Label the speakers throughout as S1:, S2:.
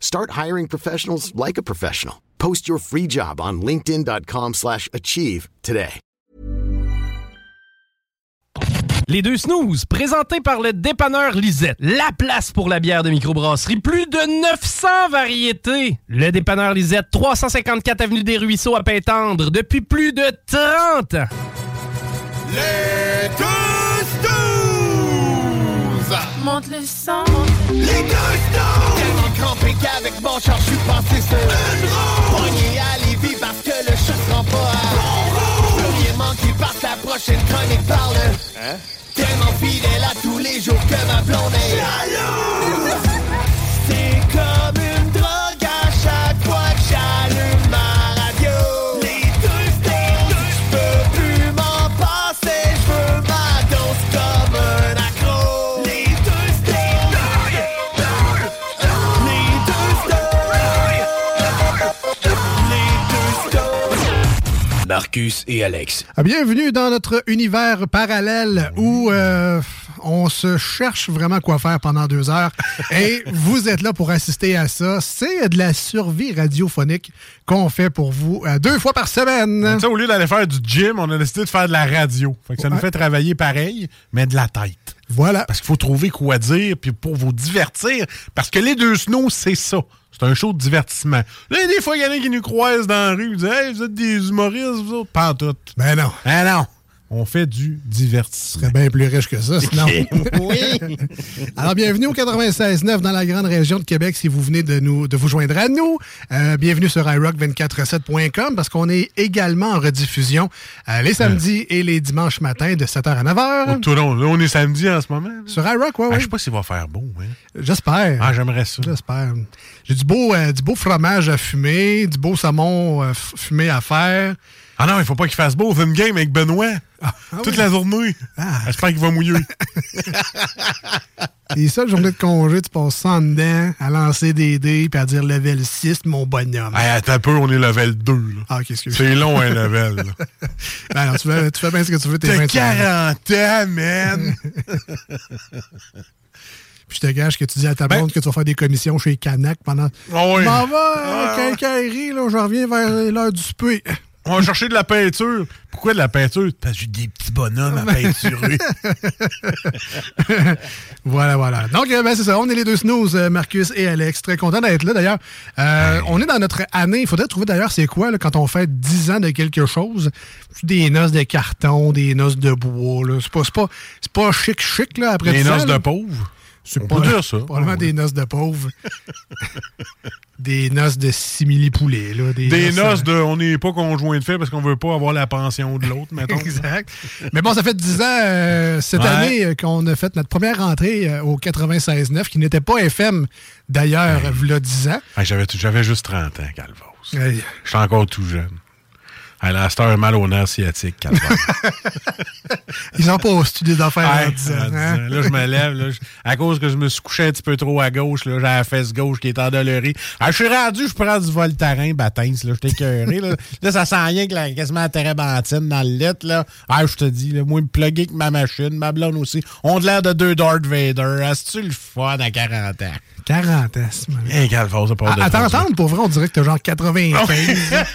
S1: Start hiring professionals like a professional. Post your free job on linkedin.com/achieve slash achieve today.
S2: Les deux snooze, présentés par le dépanneur Lisette. La place pour la bière de microbrasserie. Plus de 900 variétés. Le dépanneur Lisette, 354 Avenue des Ruisseaux à Pintendre, depuis plus de 30 ans.
S3: Les deux snooze!
S4: Monte le sang.
S3: Les deux snooze! Mon char, je suis passé sur une roue. Poigné à Lévis parce que le chat se rend pas à bon rouge. Plus rien manqué par la prochaine chronique parle. Hein? Tellement fidèle à tous les jours que ma blonde est.
S5: Marcus et Alex.
S6: Ah, Bienvenue dans notre univers parallèle où euh, on se cherche vraiment quoi faire pendant deux heures. Et vous êtes là pour assister à ça. C'est de la survie radiophonique qu'on fait pour vous euh, deux fois par semaine.
S7: Sais, au lieu d'aller faire du gym, on a décidé de faire de la radio. Fait que ça nous fait travailler pareil, mais de la tête.
S6: Voilà.
S7: Parce qu'il faut trouver quoi dire, puis pour vous divertir. Parce que les deux snows, c'est ça. C'est un show de divertissement. Là, des fois, il y en a qui nous croisent dans la rue, ils disent Hey, vous êtes des humoristes, vous autres. Pas en tout.
S6: Ben non.
S7: Ben non. On fait du divertissement.
S6: serait bien plus riche que ça, sinon.
S7: oui.
S6: Alors, bienvenue au 96.9 dans la grande région de Québec si vous venez de, nous, de vous joindre à nous. Euh, bienvenue sur iRock247.com parce qu'on est également en rediffusion euh, les samedis et les dimanches matins de 7h à 9h.
S7: Oh, tout long. Là, on est samedi en ce moment. là.
S6: Sur iRock, ouais,
S7: Ah,
S6: ouais.
S7: je sais pas s'il va faire beau. Hein.
S6: J'espère.
S7: Ah, j'aimerais ça.
S6: J'espère. J'ai du beau, euh, du beau fromage à fumer, du beau saumon fumé à faire.
S7: Ah non, il faut pas qu'il fasse beau. Fait une game avec Benoît. Toute
S6: oui.
S7: la journée. J'espère qu'il va mouiller.
S6: Et ça, journée de congé, tu passes en dedans, à lancer des dés puis à dire level 6, mon bonhomme.
S7: Hey, attends un peu, on est level 2. Là.
S6: Ah, qu'est-ce que
S7: C'est long, un level. là.
S6: Ben non, tu, fais, tu fais bien ce que tu veux, t'es
S7: T'as
S6: 25 ans.
S7: 40 ans, man!
S6: Puis je te gage que tu dis à ta blonde que tu vas faire des commissions chez Canac pendant.
S7: Ah oui.
S6: M'en va,
S7: Ah,
S6: euh, quincaillerie, là, je reviens vers l'heure du souper.
S7: On va chercher de la peinture. Pourquoi de la peinture? Parce que j'ai des petits bonhommes à peinturer.
S6: voilà, voilà. Donc, euh, ben, c'est ça. On est les deux snooze, euh, Marcus et Alex. Très content d'être là, d'ailleurs. Euh, on est dans notre année. Il faudrait trouver, d'ailleurs, c'est quoi, là, quand on fait 10 ans de quelque chose? Des noces de carton, des noces de bois. C'est pas, pas, c'est pas chic, chic, là, après
S7: Des
S6: 10 ans,
S7: noces
S6: là.
S7: de pauvres.
S6: C'est pas-
S7: dire ça.
S6: Probablement
S7: Ah,
S6: des noces de pauvres. des noces de simili-poulet, là. Des,
S7: Des noces
S6: euh,
S7: de. On n'est pas conjoint de fait parce qu'on veut pas avoir la pension de l'autre, mettons.
S6: Exact. Mais bon, ça fait 10 ans euh, cette
S7: Ouais.
S6: année euh, qu'on a fait notre première rentrée euh, au 96.9, qui n'était pas FM d'ailleurs, il y a 10 ans.
S7: J'avais juste 30 ans, Calvos. Je suis encore tout jeune. À la star mal au nerf sciatique.
S6: Ils sont pas au studio d'affaires
S7: Ouais,
S6: en 10 ans.
S7: à 10
S6: hein?
S7: Là, je me lève. Là, je- à cause que je me suis couché un petit peu trop à gauche, là, j'ai la fesse gauche qui est endolorie. Ah, je suis rendu, je prends du Voltaren, bâtin, là, je t'ai. Là. là, ça sent rien que la, quasiment la térébenthine dans le lit. Là. Ah, je te dis, là, moi, me plugger avec ma machine, ma blonde aussi. On a l'air de deux Darth Vader. Est-ce le fun à 40 ans?
S6: 40 ans, c'est mal.
S7: Hey, Calvos, ça part de
S6: À, t'entendre, pour vrai, on dirait que t'as genre 95.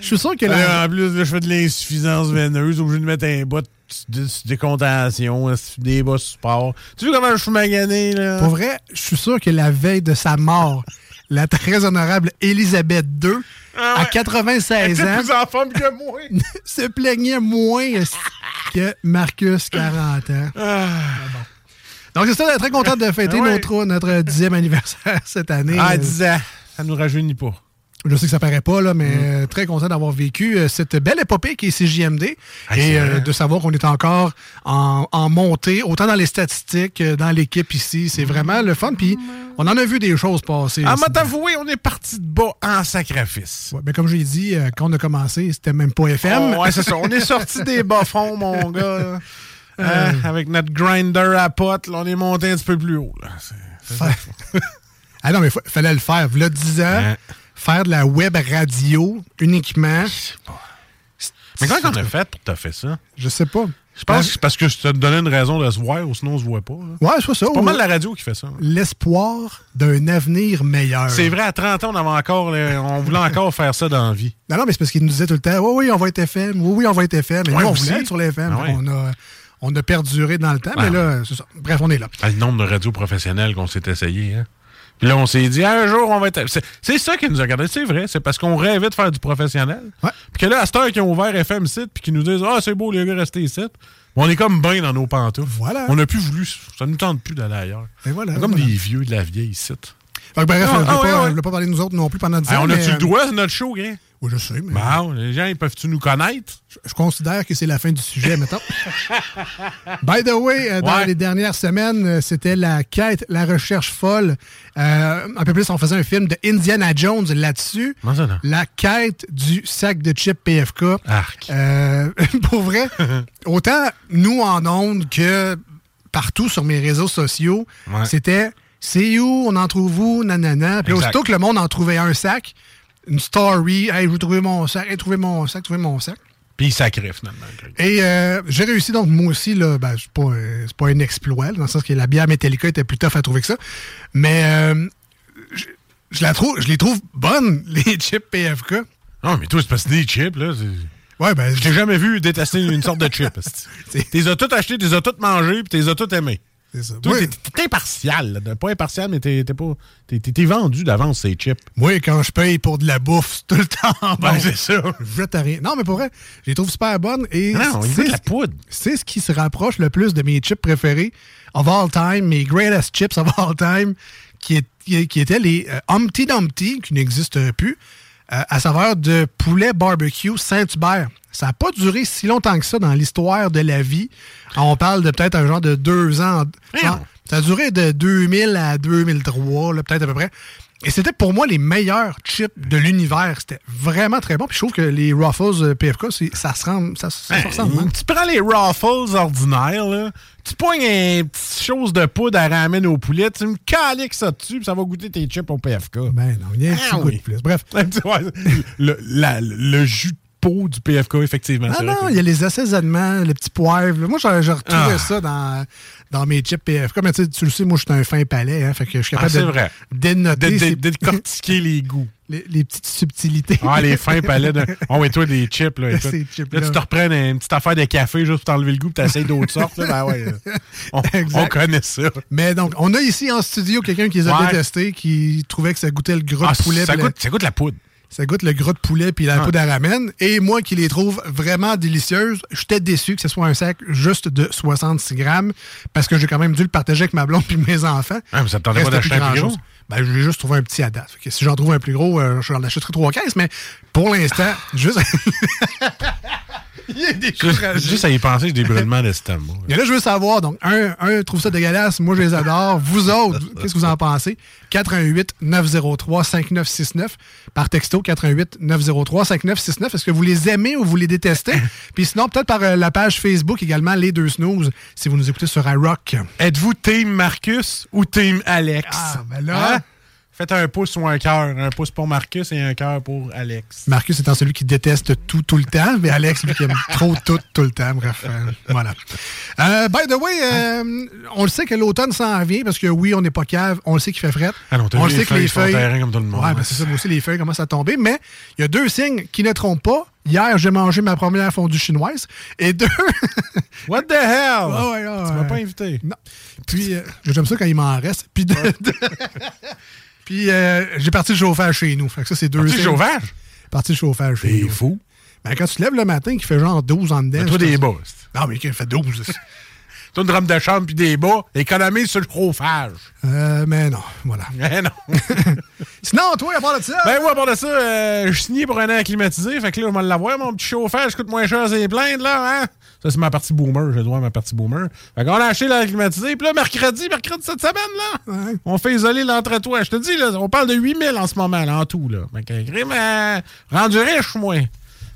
S6: Je suis sûr que
S7: là.
S6: la-
S7: en plus, là, je fais de l'insuffisance veineuse, obligé de mettre un bas de, de, de contention, des bas support? Tu vois comment je suis magané, là?
S6: Pour vrai, je suis sûr que la veille de sa mort, la très honorable Elisabeth II, à 96 ans,
S7: plus en forme que moi.
S6: se plaignait moins que Marcus, 40 ans?
S7: Ah.
S6: Donc, c'est ça, on est très content de fêter
S7: Ah ouais.
S6: notre, notre dixième anniversaire cette année.
S7: Ah,
S6: Euh,
S7: 10 ans. Ça nous rajeunit pas.
S6: Je sais que ça paraît pas, là, mais
S7: Mm.
S6: euh, très content d'avoir vécu euh, cette belle épopée qui est CJMD
S7: Ah,
S6: et euh, de savoir qu'on est encore en, en montée, autant dans les statistiques, dans l'équipe ici. C'est vraiment le fun. Puis on en a vu des choses passer.
S7: Ah,
S6: c'est-
S7: t'avouer, on est parti de bas en sacrifice.
S6: Ouais, mais comme j'ai dit, euh, quand on a commencé, c'était même pas FM.
S7: Oh, ouais, c'est ça. On est sorti des bas-fonds, mon gars. Hein, avec notre grinder à potes, on est monté un petit peu plus haut. Là.
S6: Ah non, mais il fallait le faire. Là, 10 ans,
S7: Hein?
S6: faire de la web radio uniquement.
S7: Mais comment on a fait pour te faire ça?
S6: Je sais pas.
S7: Je pense que c'est parce que je te donnais une raison de se voir, ou sinon on se voit pas. là.
S6: Ouais, c'est ça.
S7: C'est pas mal la radio qui fait ça.
S6: L'espoir d'un avenir meilleur.
S7: C'est vrai, à 30 ans, on, avait encore, le- on voulait encore faire ça dans la vie.
S6: Non, non, mais c'est parce qu'il nous disait tout le temps Oui, oui, on va être FM. Oui, oui, on va être FM. Et
S7: Ouais,
S6: nous, on voulait être sur les FM.
S7: Ah ouais.
S6: on, a, on a perduré dans le temps,
S7: Ah
S6: mais là, c'est ça. Bref, on est là.
S7: Ah, Le nombre de radios professionnelles qu'on s'est essayé. Hein? Puis là, on s'est dit, un jour, on va être. C'est, ça qui nous a regardé. C'est vrai. C'est parce qu'on rêvait de faire du professionnel.
S6: Ouais.
S7: Puis que là, à cette heure qu'ils ont ouvert FM site, puis qu'ils nous disent, ah, c'est beau, les gars, restez ici. On est comme bien dans nos pantoufles.
S6: Voilà.
S7: On n'a plus voulu. Ça ne nous tente plus d'aller ailleurs.
S6: Et voilà,
S7: On comme
S6: voilà.
S7: des vieux de la vieille.
S6: Fait que bref,
S7: Ah,
S6: je ne
S7: ah, ouais,
S6: pas,
S7: ouais.
S6: parler de nous autres non plus pendant 10 ans.
S7: on
S6: mais,
S7: a-tu
S6: euh,
S7: le droit sur notre show, Gris?
S6: Oui, je sais, mais
S7: Bon, les gens, ils peuvent-tu nous connaître?
S6: je considère que c'est la fin du sujet, mettons. By the way, euh, dans
S7: Ouais.
S6: les dernières semaines, euh, c'était la quête, la recherche folle. Euh, un peu plus, on faisait un film de Indiana Jones là-dessus. La quête du sac de chips PFK.
S7: Arc.
S6: Euh, pour vrai, autant nous en ondes que partout sur mes réseaux sociaux,
S7: Ouais.
S6: c'était c'est où, on en trouve où, nanana. Puis aussitôt que le monde en trouvait un sac, une story, hey, je veux trouver mon sac, hey, trouver mon sac, trouver mon sac.
S7: Puis il sacré, finalement.
S6: Et euh, j'ai réussi, donc moi aussi, là, ben, c'est pas, euh, pas un exploit, dans le sens que la bière Metallica était plus tough à trouver que ça. Mais euh, je, je la trouve, je les trouve bonnes, les chips PFK.
S7: Non, mais toi, c'est parce que des chips, là.
S6: Ouais, ben,
S7: Je t'ai jamais vu détester une sorte de chip. T'es as tout acheté, t'es as tout mangé, puis t'es as tout aimé.
S6: C'est ça.
S7: Toi, t'es- impartial. là. Pas impartial, mais t'es pas. T'es vendu d'avance, ces chips.
S6: Moi, quand je paye pour de la bouffe, c'est tout le temps bon.
S7: Ben, c'est ça.
S6: Je jette à rien. Non, mais pour vrai, je les trouve super bonnes. Et
S7: Non,
S6: c'est
S7: la poudre.
S6: c'est ce qui se rapproche le plus de mes chips préférés of all time, mes greatest chips of all time, qui, est- qui, qui étaient les euh, Humpty Dumpty, qui n'existent plus, euh, à saveur de poulet barbecue Saint-Hubert. Ça n'a pas duré si longtemps que ça dans l'histoire de la vie. On parle de peut-être un genre de deux ans.
S7: Voyons.
S6: ça a duré de 2000 à 2003, là, peut-être à peu près. Et c'était pour moi les meilleurs chips de l'univers. C'était vraiment très bon. Puis je trouve que les Ruffles euh, PFK, ça se rend, ça, ça se ressemble. hein.
S7: Tu prends les Ruffles ordinaires, là. Tu pognes une petite chose de poudre à ramener au poulet, tu me caliques ça dessus, puis ça va goûter tes chips au PFK.
S6: Ben non, il y a un petit
S7: Ah
S6: goût
S7: oui.
S6: de plus. Bref.
S7: Le, la- le jus peau du PFK, effectivement.
S6: Ah non, il y a les assaisonnements, le petit poivre. Moi, j'ai j'ai retrouvé
S7: Ah.
S6: ça dans, dans mes chips PFK. Mais tu sais, tu le sais, moi, je suis un fin palais. Hein, fait que je suis
S7: Ah,
S6: capable de
S7: vrai.
S6: dénoter
S7: de,
S6: ces-
S7: de, décortiquer les goûts.
S6: les, les petites subtilités.
S7: Ah, les fins palais de. Oh, et toi, des chips, là. là, tu te reprends une petite affaire de café juste pour t'enlever le goût, puis t'essayes d'autres sortes. Là. Ben ouais. euh, On, connaît ça.
S6: Mais donc, on a ici en studio quelqu'un qui les a
S7: Ouais.
S6: détestés, qui trouvait que ça goûtait le gros
S7: Ah,
S6: poulet.
S7: ça,
S6: la-
S7: goûte, ça goûte la poudre.
S6: Ça goûte le gros de poulet puis la
S7: Ah.
S6: poudre à ramen. Et moi qui les trouve vraiment délicieuses, j'étais déçu que ce soit un sac juste de 66 grammes parce que j'ai quand même dû le partager avec ma blonde puis mes enfants.
S7: Ah, mais ça te tentait pas d'acheter un plus gros?
S6: Ben, je vais juste trouver un petit à date. Si j'en trouve un plus gros, euh, je j'en achèterai trois caisses, mais pour l'instant, juste. Il est découragé.
S7: Juste, juste à y penser, j'ai des brûlements d'estomac.
S6: Et là, je veux savoir, donc, un, un trouve ça dégueulasse, moi je les adore. Vous autres, qu'est-ce que vous en pensez? 88 903 5969 par texto 88 903 5969. Est-ce que vous les aimez ou vous les détestez? Puis sinon, peut-être par euh, la page Facebook également, les deux snooze, si vous nous écoutez sur iRock.
S7: Êtes-vous Team Marcus ou Team Alex?
S6: Ah, ben là-
S7: Hein? Faites un pouce ou un cœur. Un pouce pour Marcus et un cœur pour Alex.
S6: Marcus étant celui qui déteste tout tout le temps, mais Alex, lui qui aime trop tout tout le temps. Bref, euh, voilà. Euh, by the way, euh, on le sait que l'automne s'en vient parce que oui, on n'est pas cave, on le sait qu'il fait fret.
S7: Ah
S6: on le sait que les feuilles.
S7: comme tout le monde.
S6: Ouais, ben c'est ça, aussi, les feuilles commencent à tomber. Mais il y a deux signes qui ne trompent pas. Hier, j'ai mangé ma première fondue chinoise. Et deux.
S7: What the hell?
S6: Ah ouais, ah
S7: tu m'as pas invité.
S6: non. Puis, euh, j'aime ça quand il m'en reste. Puis, de- Puis euh, j'ai parti le chauffage chez nous. Fait que ça, c'est deux.
S7: Parti le chauffage?
S6: Parti le chauffage chez nous.
S7: fou.
S6: Ben, quand tu te lèves le matin, qui fait genre 12 en dedans.
S7: Mais toi, des bas.
S6: Non, mais qui fait 12.
S7: Toi, une drame de chambre puis des bas, économise sur le chauffage.
S6: euh, mais non, voilà.
S7: Eh non.
S6: Sinon, toi, à part de ça?
S7: ben, moi, à part de ça, euh, je suis signé pour un an climatisé. Fait que là, on va l'avoir, mon petit chauffage. coûte moins cher, c'est plein, là, hein? Ça, c'est ma partie boomer. Je dois ma partie boomer. Fait qu'on a acheté l'air climatisé. Puis là, mercredi, mercredi cette semaine, là,
S6: Ouais.
S7: on fait isoler l'entretoit. Je te dis, là, on parle de 8000 en ce moment, là, en tout, là. Fait que, euh, rendu riche, moi.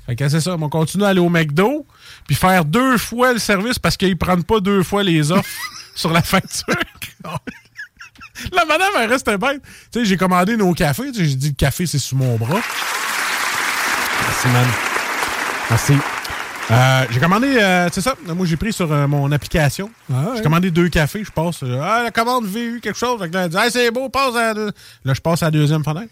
S7: Fait que c'est ça. On continue à aller au McDo. Puis faire deux fois le service parce qu'ils prennent pas deux fois les offres sur la facture. La madame, elle reste bête. Tu sais, j'ai commandé nos cafés. J'ai dit, le café, c'est sous mon bras. Merci, man. Merci. Euh, j'ai commandé, euh, c'est ça, moi j'ai pris sur euh, mon application.
S6: Ah.
S7: J'ai commandé deux cafés, je passe. euh, ah, la commande VU, quelque chose. Fait que là, elle dit, Hey, c'est beau, passe à deux- Là, je passe à la deuxième fenêtre.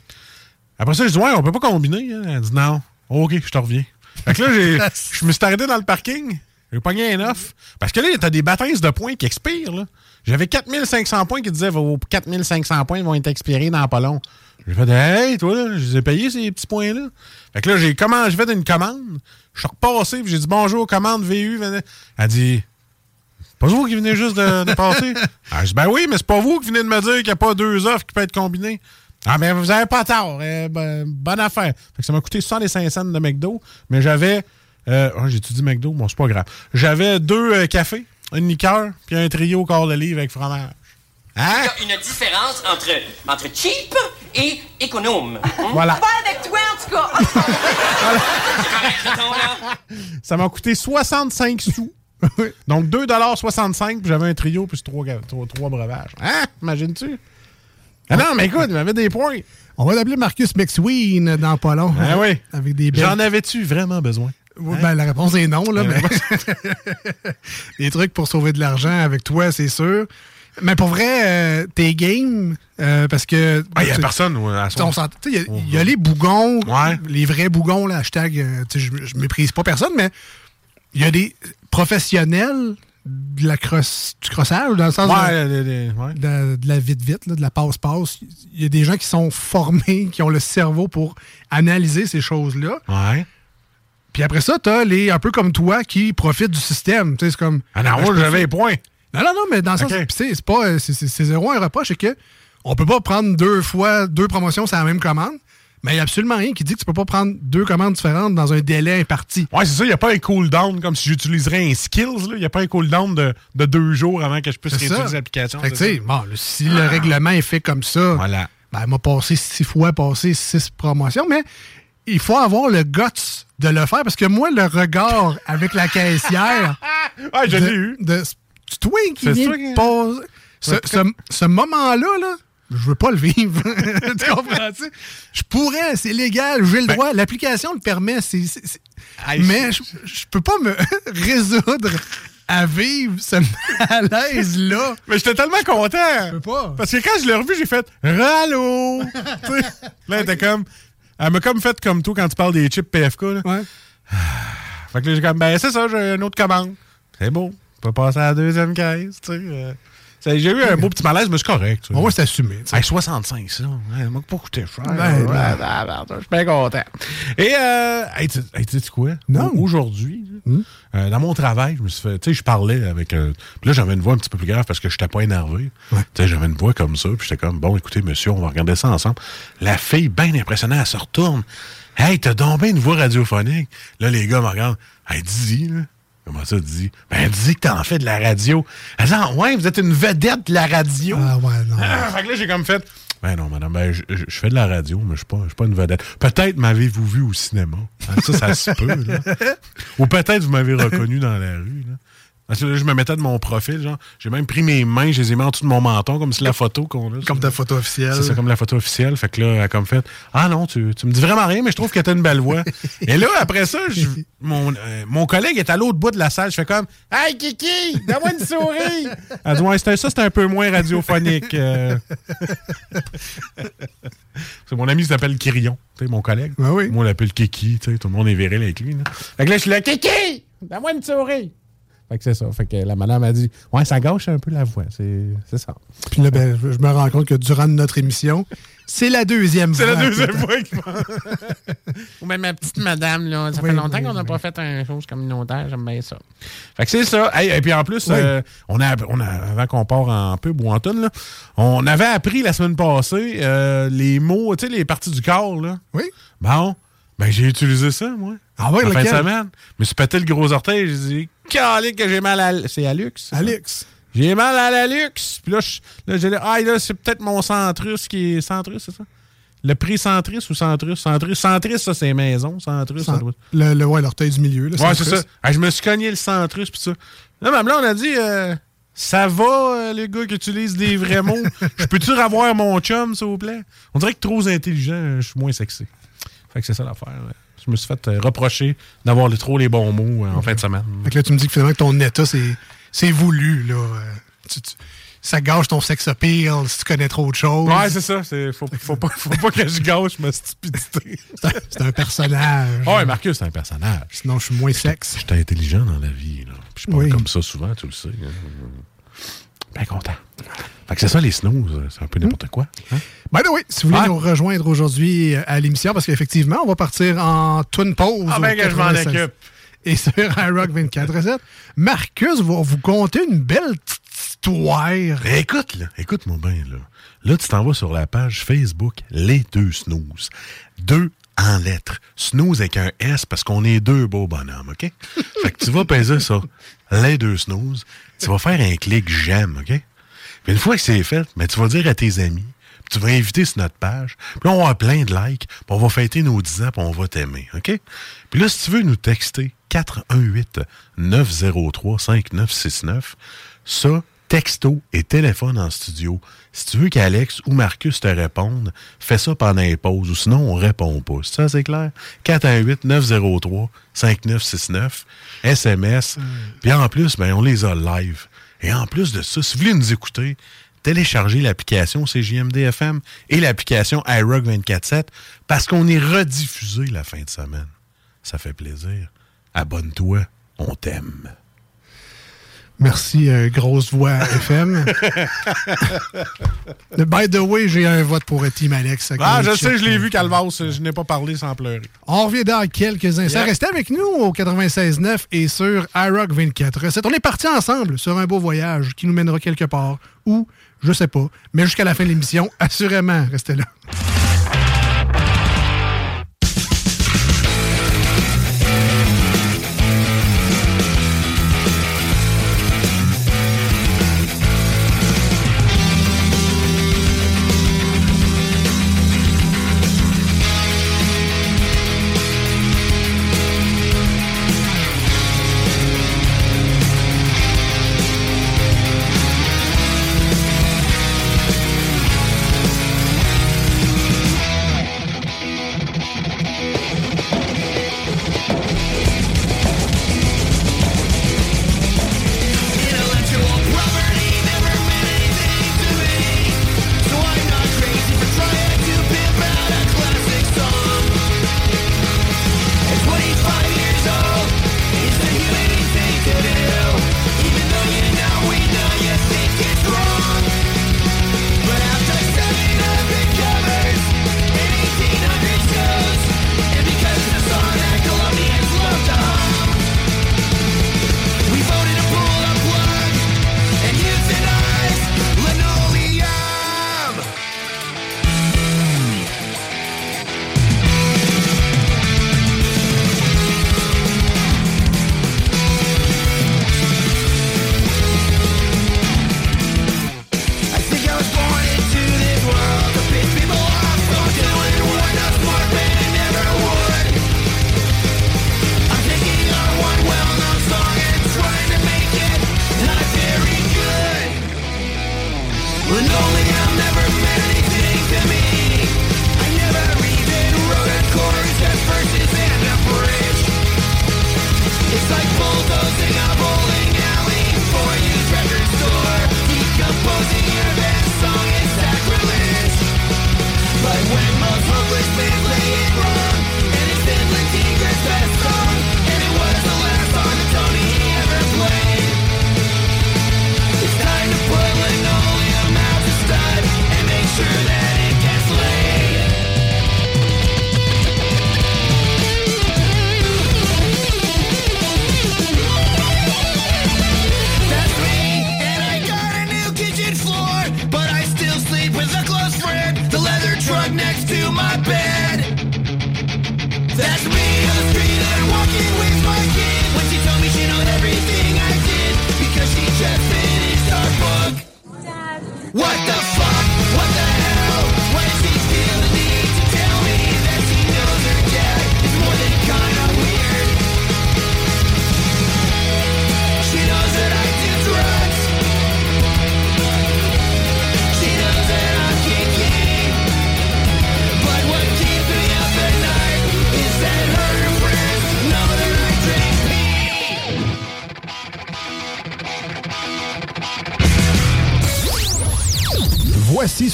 S7: Après ça, je dis, ouais, on peut pas combiner. hein. Elle dit, non. OK, je te reviens. Fait que là, j'ai- je me suis arrêté dans le parking. J'ai pogné un offre. Parce que là, t'as des bâtins de points qui expirent, là. J'avais 4500 points qui disaient, vos 4500 points vont être expirés dans pas long. J'ai fait, hey, toi, là, je les ai payés, ces petits points-là. Fait que là, j'ai comment, j'ai fait une commande. Je suis repassé, j'ai dit, bonjour, commande VU. venez. Elle dit, pas vous qui venez juste de, de passer? Ah, je dis, ben oui, mais c'est pas vous qui venez de me dire qu'il n'y a pas deux offres qui peuvent être combinées. Ah, mais vous avez pas tort. Euh, ben, bonne affaire. Fait que ça m'a coûté 65 cents de McDo, mais j'avais. Euh, oh, J'ai-tu dit McDo? Bon, c'est pas grave. J'avais deux euh, cafés, une liqueur, puis un trio au corps de livre avec fromage. Hein?
S5: Il y a une différence entre, entre cheap et économe.
S7: Voilà.
S8: Pas avec toi, en tout cas.
S7: Ça m'a coûté 65 sous. Donc 2,65 puis j'avais un trio plus trois, trois, trois breuvages. Hein? Imagines-tu? Ah non, mais écoute, il m'avait des points.
S6: On va l'appeler Marcus McSween dans pas long.
S7: Ah oui.
S6: Avec des.
S7: J'en avais-tu vraiment besoin?
S6: Ouais, ben, la réponse est non, là, mais. des trucs pour sauver de l'argent avec toi, c'est sûr. Mais pour vrai, euh, tes games, euh, parce que.
S7: Ah, il n'y a personne ouais,
S6: Il y, a- y a les bougons,
S7: Ouais.
S6: les vrais bougons, là, hashtag, euh, je, je méprise pas personne, mais il y a des professionnels de la crosse, du crossage, dans le sens de,
S7: Ouais, les- les- ouais.
S6: de la- de la vite-vite, de la passe-passe. Il y a des gens qui sont formés, qui ont le cerveau pour analyser ces choses-là.
S7: Ouais.
S6: Puis après ça, t'as les un peu comme toi qui profitent du système. C'est comme.
S7: Ah non,
S6: Ben,
S7: j'avais les points.
S6: Non, non, non, mais dans le sens.
S7: Ok.
S6: puis c'est pas. c'est zéro un reproche, c'est que on peut pas prendre deux fois deux promotions sur la même commande. Mais il n'y a absolument rien qui dit que tu peux pas prendre deux commandes différentes dans un délai imparti.
S7: Ouais, c'est ça, il n'y a pas un cooldown comme si j'utiliserais un skills. Il n'y a pas un cooldown de, de deux jours avant que je puisse réutiliser l'application.
S6: Fait que, tu
S7: c'est
S6: sais, bon, si le règlement est fait comme ça,
S7: Voilà.
S6: ben, elle m'a passé six fois, passé six promotions, mais il faut avoir le guts de le faire parce que moi, le regard avec la caissière.
S7: Ah, je l'ai eu.
S6: de- toi qui de Ce,
S7: Ouais,
S6: ce- ce moment-là, là, je veux pas le vivre. tu comprends? Je pourrais, c'est légal, j'ai le
S7: Ben-
S6: droit. L'application le permet. c'est- c'est- c'est- Mais je, je peux pas me résoudre à vivre ce malaise-là.
S7: Mais j'étais tellement content.
S6: Je peux pas.
S7: Parce que quand je l'ai revu, j'ai fait Rallo! Là, elle comme. Elle m'a comme fait comme toi quand tu parles des chips PFK. Là.
S6: Ouais.
S7: Fait que là, j'ai comme, ben, c'est ça, j'ai une autre commande. C'est beau. On peut passer à la deuxième caisse, tu sais. J'ai eu un beau petit malaise, mais c'est correct.
S6: s'assumer. tu sais.
S7: Hey, 65, ça. Ouais, m'a pas coûté cher.
S6: Ben,
S7: je suis bien content. Et, euh, hey, tu hey, tu sais quoi?
S6: Non.
S7: Au- Aujourd'hui, là, euh, dans mon travail, je me suis fait. Tu sais, je parlais avec. euh, puis là, j'avais une voix un petit peu plus grave parce que je n'étais pas énervé. Tu sais, j'avais une voix comme ça. Puis j'étais comme, bon, écoutez, monsieur, on va regarder ça ensemble. La fille, bien impressionnée, elle se retourne. Hey, t'as donc bien une voix radiophonique. Là, les gars me regardent. Hey, dis là. Comment ça, dis? Ben, dis que t'en fais de la radio. Elle dit, ouais, vous êtes une vedette de la radio.
S6: Ah ouais, non.
S7: Ah, fait que là, j'ai comme fait. Ben non, madame, ben, je, je- je fais de la radio, mais je suis pas, je suis pas une vedette. Peut-être m'avez-vous vu au cinéma. Hein, Ça, ça se peut, là. Ou peut-être vous m'avez reconnu dans la rue, là. Parce que là, je me mettais de mon profil, genre. J'ai même pris mes mains, je les ai mis en dessous de mon menton, comme si la photo qu'on a.
S6: Comme ta photo officielle.
S7: C'est ça, comme la photo officielle. Fait que là, elle a comme fait Ah non, tu, tu me dis vraiment rien, mais je trouve que t'as une belle voix. Et là, après ça, je- mon, euh, mon collègue est à l'autre bout de la salle. Je fais comme Hey Kiki, donne-moi une souris. Elle dit Ouais, c'était- ça, c'est un peu moins radiophonique. euh. c'est mon ami s'appelle Kirion, mon collègue.
S6: Ouais, oui.
S7: Moi, on l'appelle Kiki, tout le monde est viril avec lui. Là. Fait que là, je suis là Kiki, donne-moi une souris. Fait que c'est ça. Fait que la madame a dit Ouais, ça gâche un peu la voix. C'est c'est ça.
S6: Puis là, ben, je me rends compte que durant notre émission, c'est la deuxième
S7: C'est
S6: voix.
S7: la deuxième
S6: que-
S7: fois qu'il Ou même ma petite madame, là. Ça
S6: Oui,
S7: fait longtemps
S6: oui,
S7: qu'on n'a
S6: oui.
S7: pas fait une chose communautaire. J'aime bien ça. Fait que c'est ça. Hey, et puis en plus,
S6: Oui.
S7: euh, on a, on a, avant qu'on part en pub ou en tonne, là, on avait appris la semaine passée euh, les mots, tu sais, les parties du corps, là.
S6: Oui.
S7: Bon, ben j'ai utilisé ça, moi.
S6: Ah ouais,
S7: en fin de semaine. Je me suis pété le gros orteil. J'ai dit, calique que j'ai mal à. l- C'est?
S6: Alex.
S7: J'ai mal à la luxe. Puis là, là, j'ai dit, ah, là, c'est peut-être mon centrus qui est. Centrus, c'est ça? Le prix centrus ou centrus? Centrus, centrus ça, c'est maison. Centrus, doit-
S6: Le, le, ouais, l'orteil du milieu. Là,
S7: Ouais, c'est ça. Ah, je me suis cogné le centrus, puis ça. Là, même là, on a dit, euh, ça va, euh, les gars qui utilisent des vrais mots? Je peux-tu revoir mon chum, s'il vous plaît? On dirait que trop intelligent, je suis moins sexy. Fait que c'est ça l'affaire. Je me suis fait euh, reprocher d'avoir les- trop les bons mots euh, en fin de semaine.
S6: Fait que là, tu me dis que finalement, ton état, c'est, voulu. Là. Euh, tu- tu- ça gâche ton sex appeal si tu connais trop de choses.
S7: Ouais, c'est ça. Faut, faut, pas, faut pas que je gâche ma stupidité.
S6: C'est un, personnage.
S7: Ouais, Marcus, c'est un personnage.
S6: Sinon, je suis moins sexe.
S7: J'étais intelligent dans la vie. Là. Puis je parle
S6: Oui.
S7: comme ça souvent, tu le sais. Bien content. Fait que c'est ça, les snooze. C'est un peu n'importe quoi. hein?
S6: By the way, si vous voulez nous rejoindre aujourd'hui euh, à l'émission, parce qu'effectivement, on va partir en twin pause.
S7: Ah ben que je m'en
S6: 96.
S7: occupe.
S6: Et sur iRock 24 Marcus va vous conter une belle petite histoire.
S7: Ben, écoute, là, écoute-moi bien, là. Là, tu t'en vas sur la page Facebook Les Deux Snooze. Deux en lettres. Snooze avec un S parce qu'on est deux beaux bonhommes, OK? fait que tu vas peser sur Les Deux Snooze. Tu vas faire un clic j'aime, OK? Puis une fois que c'est fait, ben, tu vas dire à tes amis, puis tu vas inviter sur notre page, puis là, on va avoir plein de likes, puis on va fêter nos 10 ans, puis on va t'aimer, OK? Puis là, si tu veux nous texter 418-903-5969, ça, texto et téléphone en studio. Si tu veux qu'Alex ou Marcus te répondent, fais ça pendant les pauses, ou sinon, on répond pas. Ça, c'est clair? 418-903-5969, SMS, puis en plus, ben, on les a live. Et en plus de ça, si vous voulez nous écouter, téléchargez l'application CJMD-FM et l'application iRock 24-7 parce qu'on est rediffusé la fin de semaine. Ça fait plaisir. Abonne-toi, on t'aime.
S6: Merci, euh, grosse voix FM. By the way, j'ai un vote pour euh, Team Alex.
S7: Ah, je sais, je l'ai vu, Calvas. Je n'ai pas parlé sans pleurer.
S6: On revient dans quelques instants.
S7: Yeah.
S6: Restez avec nous au 96.9 et sur iRock 24. On est partis ensemble sur un beau voyage qui nous mènera quelque part. Ou, je sais pas. Mais jusqu'à la fin de l'émission, assurément, restez là.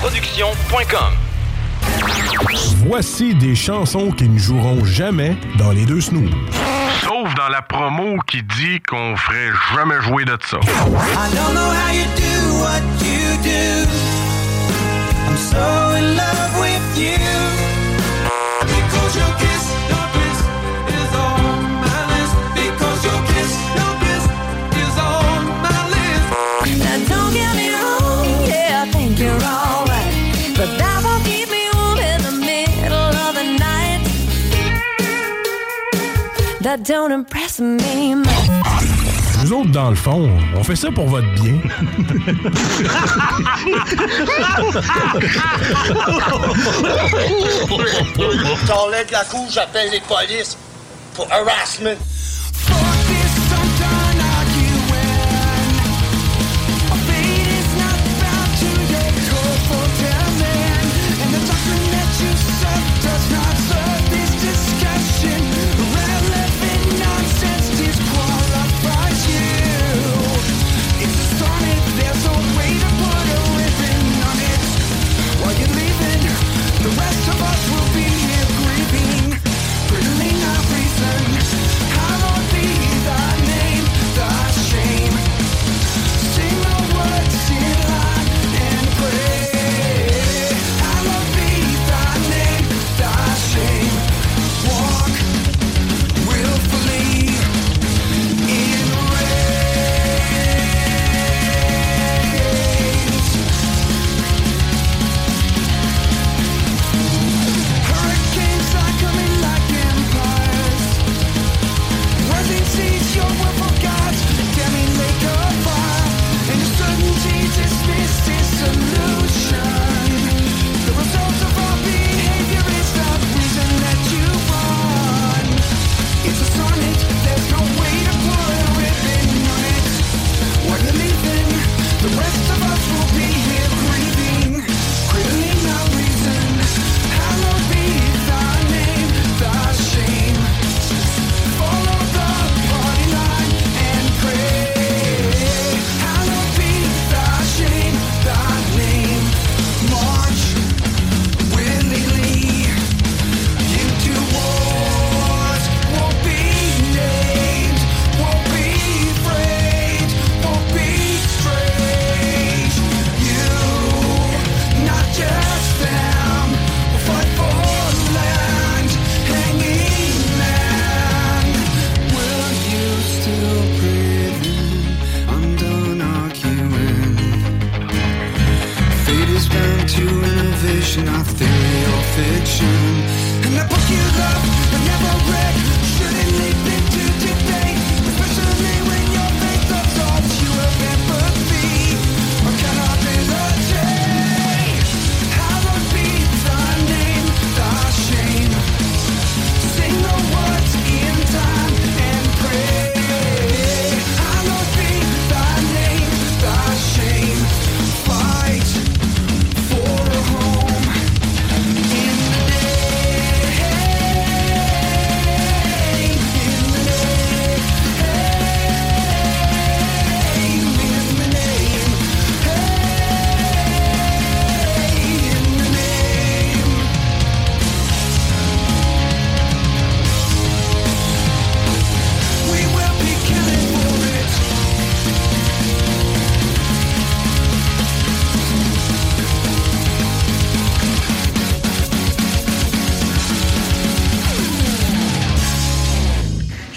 S9: Productions.com.
S10: Voici des chansons qui ne joueront jamais dans les deux snoops.
S11: Sauf dans la promo qui dit qu'on ferait jamais jouer de ça.
S10: Nous autres, dans le fond, on fait ça pour votre bien.
S12: T'enlèves la couche, j'appelle les polices pour harassment.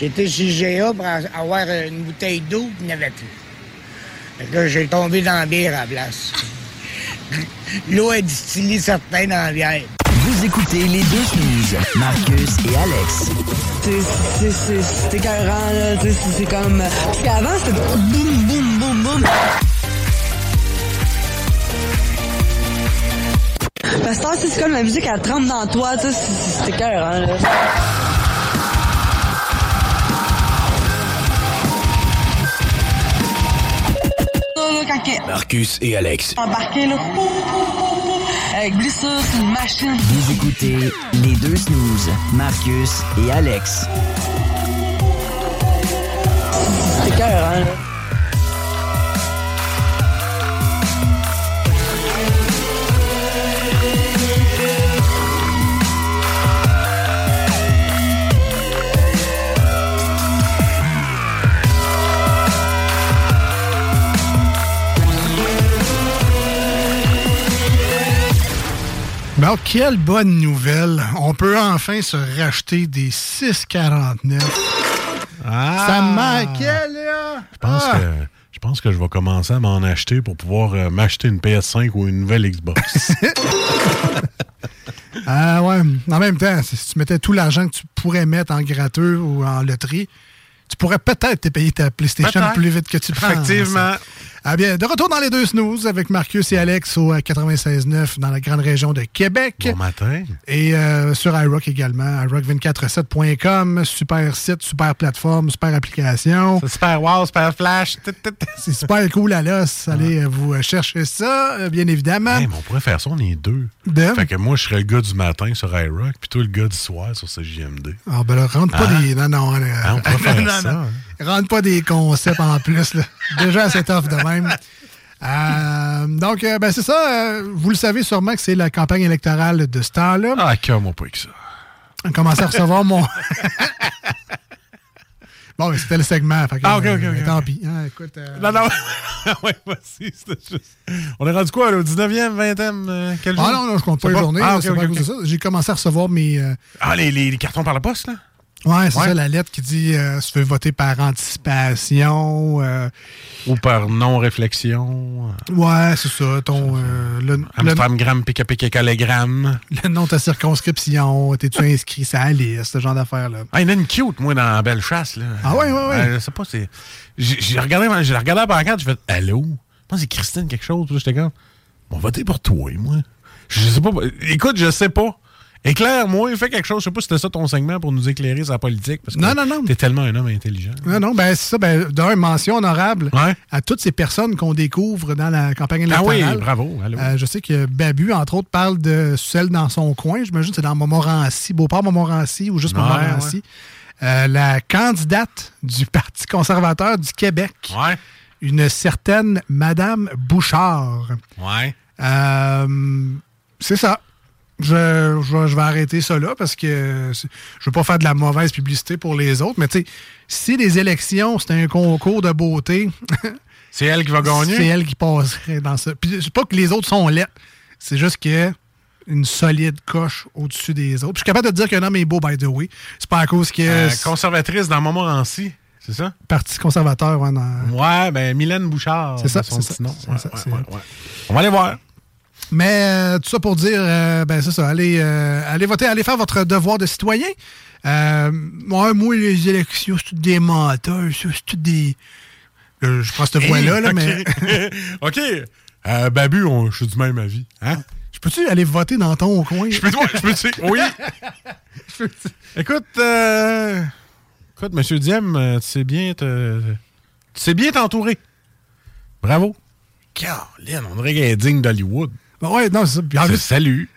S13: J'étais chez GA pour avoir une bouteille d'eau qu'il n'y avait plus. Fait que j'ai tombé dans la bière à la place. L'eau est distillée certains dans la bière.
S14: Vous écoutez les deux snooze, Marcus et Alex.
S15: C'est écœurant, là. C'est comme. Parce qu'avant, c'était boum, boum, boum, boum. Parce que c'est comme la musique, elle tremble dans toi. C'est écœurant, là.
S14: Marcus et Alex.
S15: embarqué, là, avec c'est une machine.
S14: Vous écoutez les deux snooze, Marcus et Alex.
S15: C'était cœur, hein,
S6: Bon, quelle bonne nouvelle. On peut enfin se racheter des 6,49. Ça me manquait, là.
S7: Je pense,
S6: Ah.
S7: que, je pense que je vais commencer à m'en acheter pour pouvoir euh, m'acheter une PS5 ou une nouvelle Xbox.
S6: Ah ouais. En même temps, si tu mettais tout l'argent que tu pourrais mettre en gratteux ou en loterie, tu pourrais peut-être te payer ta PlayStation plus vite que tu le penses.
S7: Effectivement.
S6: Ah bien, de retour dans les deux snooze avec Marcus et Alex au euh, 96.9 dans la grande région de Québec.
S7: bon matin.
S6: Et euh, sur iRock également, iRock247.com. Super site, super plateforme, super application.
S7: C'est super wow, super flash.
S6: C'est super cool à l'os. Allez euh, vous euh, chercher ça, euh, bien évidemment.
S7: Hey, mais on pourrait faire ça, on est deux.
S6: De?
S7: Fait que moi, je serais le gars du matin sur iRock, puis toi, le gars du soir sur CJMD.
S6: Ah ben là, rentre pas
S7: Hein?
S6: des... Non, non, là.
S7: Hein, on pourrait faire
S6: Non,
S7: ça,
S6: non.
S7: hein.
S6: Rentre pas des concepts en plus, là. Déjà, c'est tough de même. Euh, donc, euh, ben c'est ça. euh, vous le savez sûrement que c'est la campagne électorale de ce temps-là.
S7: Ah, cœur-moi pas avec ça.
S6: On commence à recevoir mon... bon, ben, c'était le segment. fait que,
S7: Ah, ok, ok, ok,
S6: Tant pis. écoute,
S7: Non, non. ouais, vas-y, c'était juste. On est rendu quoi, là, au 19e, 20e, euh, quel jour?
S6: Ah non, non, je compte pas les journées.
S7: Ah,
S6: pas de ça. J'ai commencé à recevoir mes...
S7: Ah, les, les, les cartons par la poste, là?
S6: Ouais, c'est
S7: Ouais.
S6: ça, la lettre qui dit euh, si tu veux voter par anticipation. euh,
S7: Ou par non-réflexion.
S6: ouais, c'est ça. Ton, euh, le,
S7: Amstramgram, pica pica callégramme.
S6: le nom de ta circonscription, t'es-tu inscrit sur la liste, ce genre d'affaires-là?
S7: Ah, il y en a une cute, moi, dans la belle chasse, là.
S6: Ah ouais, ouais, ouais.
S7: Euh, je sais pas, c'est. J'ai regardé, j'ai regardé la pancarte, j'ai fait Allô? Je pense que c'est Christine quelque chose. J'étais comme, on va voter pour toi, moi. Je sais pas. Écoute, je sais pas. Éclaire-moi, fais quelque chose. Je sais pas si c'était ça ton segment pour nous éclairer sur la politique. Parce que
S6: Non, non, non.
S7: T'es tellement un homme intelligent.
S6: Non, non, ben c'est ça. Ben, D'un, mention honorable
S7: Ouais.
S6: à toutes ces personnes qu'on découvre dans la campagne
S7: Ah oui,
S6: électorale.
S7: bravo. Allô.
S6: Euh, je sais que Babu, entre autres, parle de celle dans son coin. J'imagine que c'est dans Montmorency, Beauport-Montmorency ou juste
S7: Ouais,
S6: Montmorency. Euh, la candidate du Parti conservateur du Québec,
S7: Ouais.
S6: une certaine Madame Bouchard.
S7: Ouais.
S6: Euh, c'est ça. Je, je- je vais arrêter ça là parce que c'est- je veux pas faire de la mauvaise publicité pour les autres, mais tu sais, si les élections, c'était un concours de beauté,
S7: C'est elle qui va gagner?
S6: c'est elle qui passerait dans ça. Puis c'est pas que les autres sont lettres, c'est juste que une solide coche au-dessus des autres. Puis je suis capable de te dire qu'un homme est beau, by the way. C'est pas à cause que
S7: Euh, conservatrice dans Montmorency, c'est ça?
S6: Parti conservateur, ouais, dans-
S7: Ouais, ben Mylène Bouchard.
S6: C'est ça, c'est ça,
S7: Ouais, ouais, ouais. On va aller voir.
S6: Mais euh, tout ça pour dire, euh, ben c'est ça, allez, euh, allez voter, allez faire votre devoir de citoyen. Moi, les élections, c'est tout des menteurs, c'est tout des... Je prends cette voix-là, là, mais...
S7: OK. Babu, on- je suis du même avis. Hein?
S6: Je peux-tu aller voter dans ton coin?
S7: Je peux, je peux, oui. Écoute, euh, écoute, Monsieur Diem, tu sais bien te, tu sais bien t'entourer. Bravo. Caroline, on dirait qu'elle est digne d'Hollywood.
S6: Ben ouais, non, c'est ça.
S7: Salut.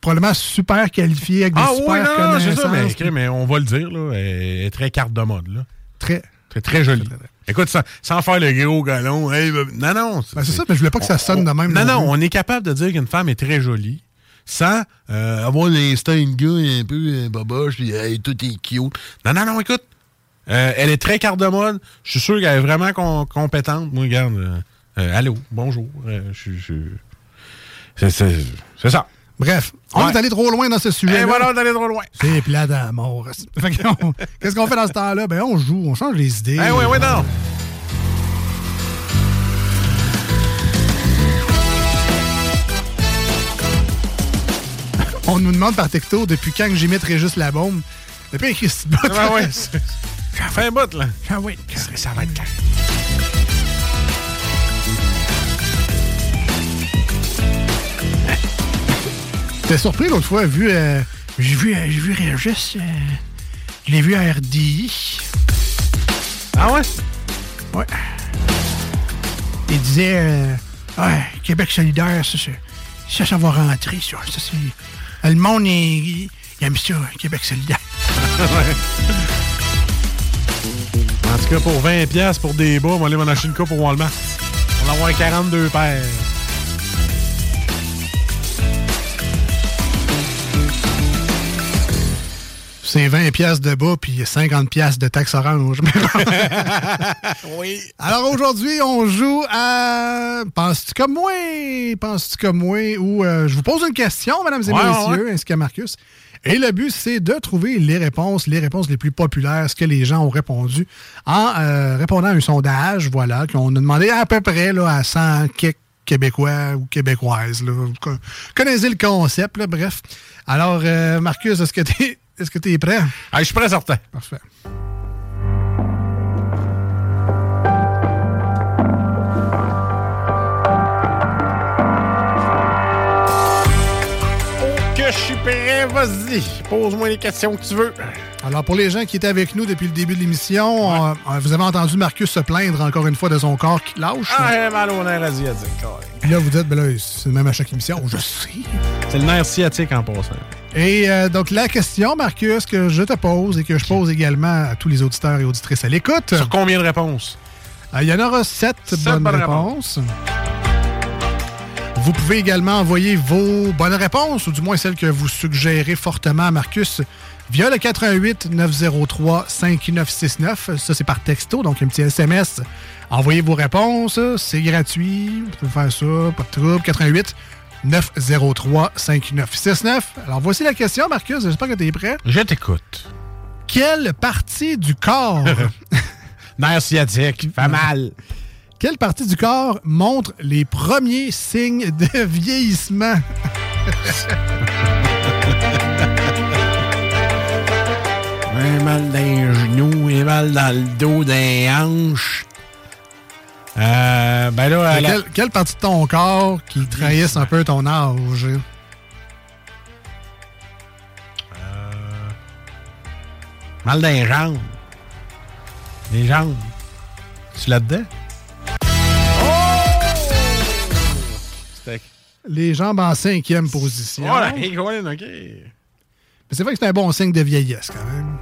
S6: probablement super qualifiée, avec des
S7: Ah
S6: super
S7: oui, non, c'est ça, mais, mais on va le dire, là, elle est très carte de mode. Là.
S6: Très.
S7: Très, très jolie. Écoute, sans, sans faire le gros galon, hey, ben, non, non.
S6: Ben, c'est ça, mais je voulais pas que ça sonne de même
S7: Non,
S6: non
S7: on est capable de dire qu'une femme est très jolie sans euh, avoir l'instinct de gars un peu euh, boboche, hey, tout est cute. Non, non, non, écoute. euh, elle est très carte de mode. Je suis sûr qu'elle est vraiment com- compétente. Moi, regarde. euh, allô, bonjour. je je- c'est- ça.
S6: Bref, on
S7: Ouais.
S6: est allé trop loin dans ce sujet
S7: Et voilà, on est allé trop loin.
S6: C'est plat à mort. Qu'est-ce qu'on fait dans ce temps-là? Ben, on joue, on change les idées.
S7: Eh oui, oui, non.
S6: On nous demande par texto depuis quand que j'imite Régis la bombe. Depuis un Christy bout.
S7: Ah ouais, ça fait un bout, là.
S6: Ah oui.
S7: Ça va être clair.
S6: J'étais surpris l'autre fois, vu. euh, j'ai vu, euh, j'ai vu Régis. euh, je l'ai vu à RDI.
S7: Ah ouais?
S6: Ouais. Il disait. euh, ouais, Québec solidaire, ça, c'est- ça, ça va rentrer, ça. ça c'est- le monde, il, il aime ça, Québec solidaire.
S7: En tout cas, pour 20$ piastres pour des bas, on va aller m'en acheter une coupe au Walmart. On va avoir 42 paires.
S6: C'est 20 pièces de bas puis 50 pièces de taxe orange.
S7: oui.
S6: Alors aujourd'hui, on joue à Penses-tu comme moi? Penses-tu comme moi? Ou euh, je vous pose une question, mesdames et
S7: Ouais,
S6: messieurs,
S7: ouais.
S6: ainsi qu'à Marcus. Et le but, c'est de trouver les réponses, les réponses les plus populaires, ce que les gens ont répondu en euh, répondant à un sondage, voilà, qu'on a demandé à peu près là, à 100 quelques Québécois ou Québécoises. Là. Vous con- connaissez le concept, là, bref. Alors, euh, Marcus, est-ce que tu es, est-ce que es prêt?
S7: je suis prêt, certain.
S6: Parfait.
S7: Que je suis prêt, vas-y. Pose-moi les questions que tu veux.
S6: Alors, pour les gens qui étaient avec nous depuis le début de l'émission, euh, euh, vous avez entendu Marcus se plaindre encore une fois de son corps qui lâche.
S7: Ah, j'ai mal au nerf asiatique.
S6: Puis là, vous dites, ben là, c'est le même à chaque émission. Je sais.
S7: C'est le nerf sciatique en passant.
S6: Et euh, donc, la question, Marcus, que je te pose et que je pose également à tous les auditeurs et auditrices à l'écoute.
S7: Sur combien de réponses?
S6: Euh, Il y en aura sept,
S7: Sept
S6: bonnes,
S7: bonnes
S6: réponses. Vous pouvez également envoyer vos bonnes réponses, ou du moins celles que vous suggérez fortement à Marcus, via le 88 903 5969. Ça, c'est par texto, donc un petit SMS. Envoyez vos réponses, c'est gratuit. Vous pouvez faire ça, pas de trouble. 88 903 5969. Alors, voici la question, Marcus. J'espère que tu es prêt.
S7: Je t'écoute.
S6: Quelle partie du corps
S7: Nerf sciatique, fait mal.
S6: Quelle partie du corps montre les premiers signes de vieillissement?
S7: Un mal dans les genoux, un mal dans le dos, dans les hanches. Euh, ben là, la-
S6: quelle, quelle partie de ton corps qui trahisse un peu ton âge?
S7: mal dans les jambes. Les jambes. Tu là-dedans? C'était-
S6: Les jambes en cinquième position.
S7: Colin, OK.
S6: Mais c'est vrai que c'est un bon signe de vieillesse, quand même.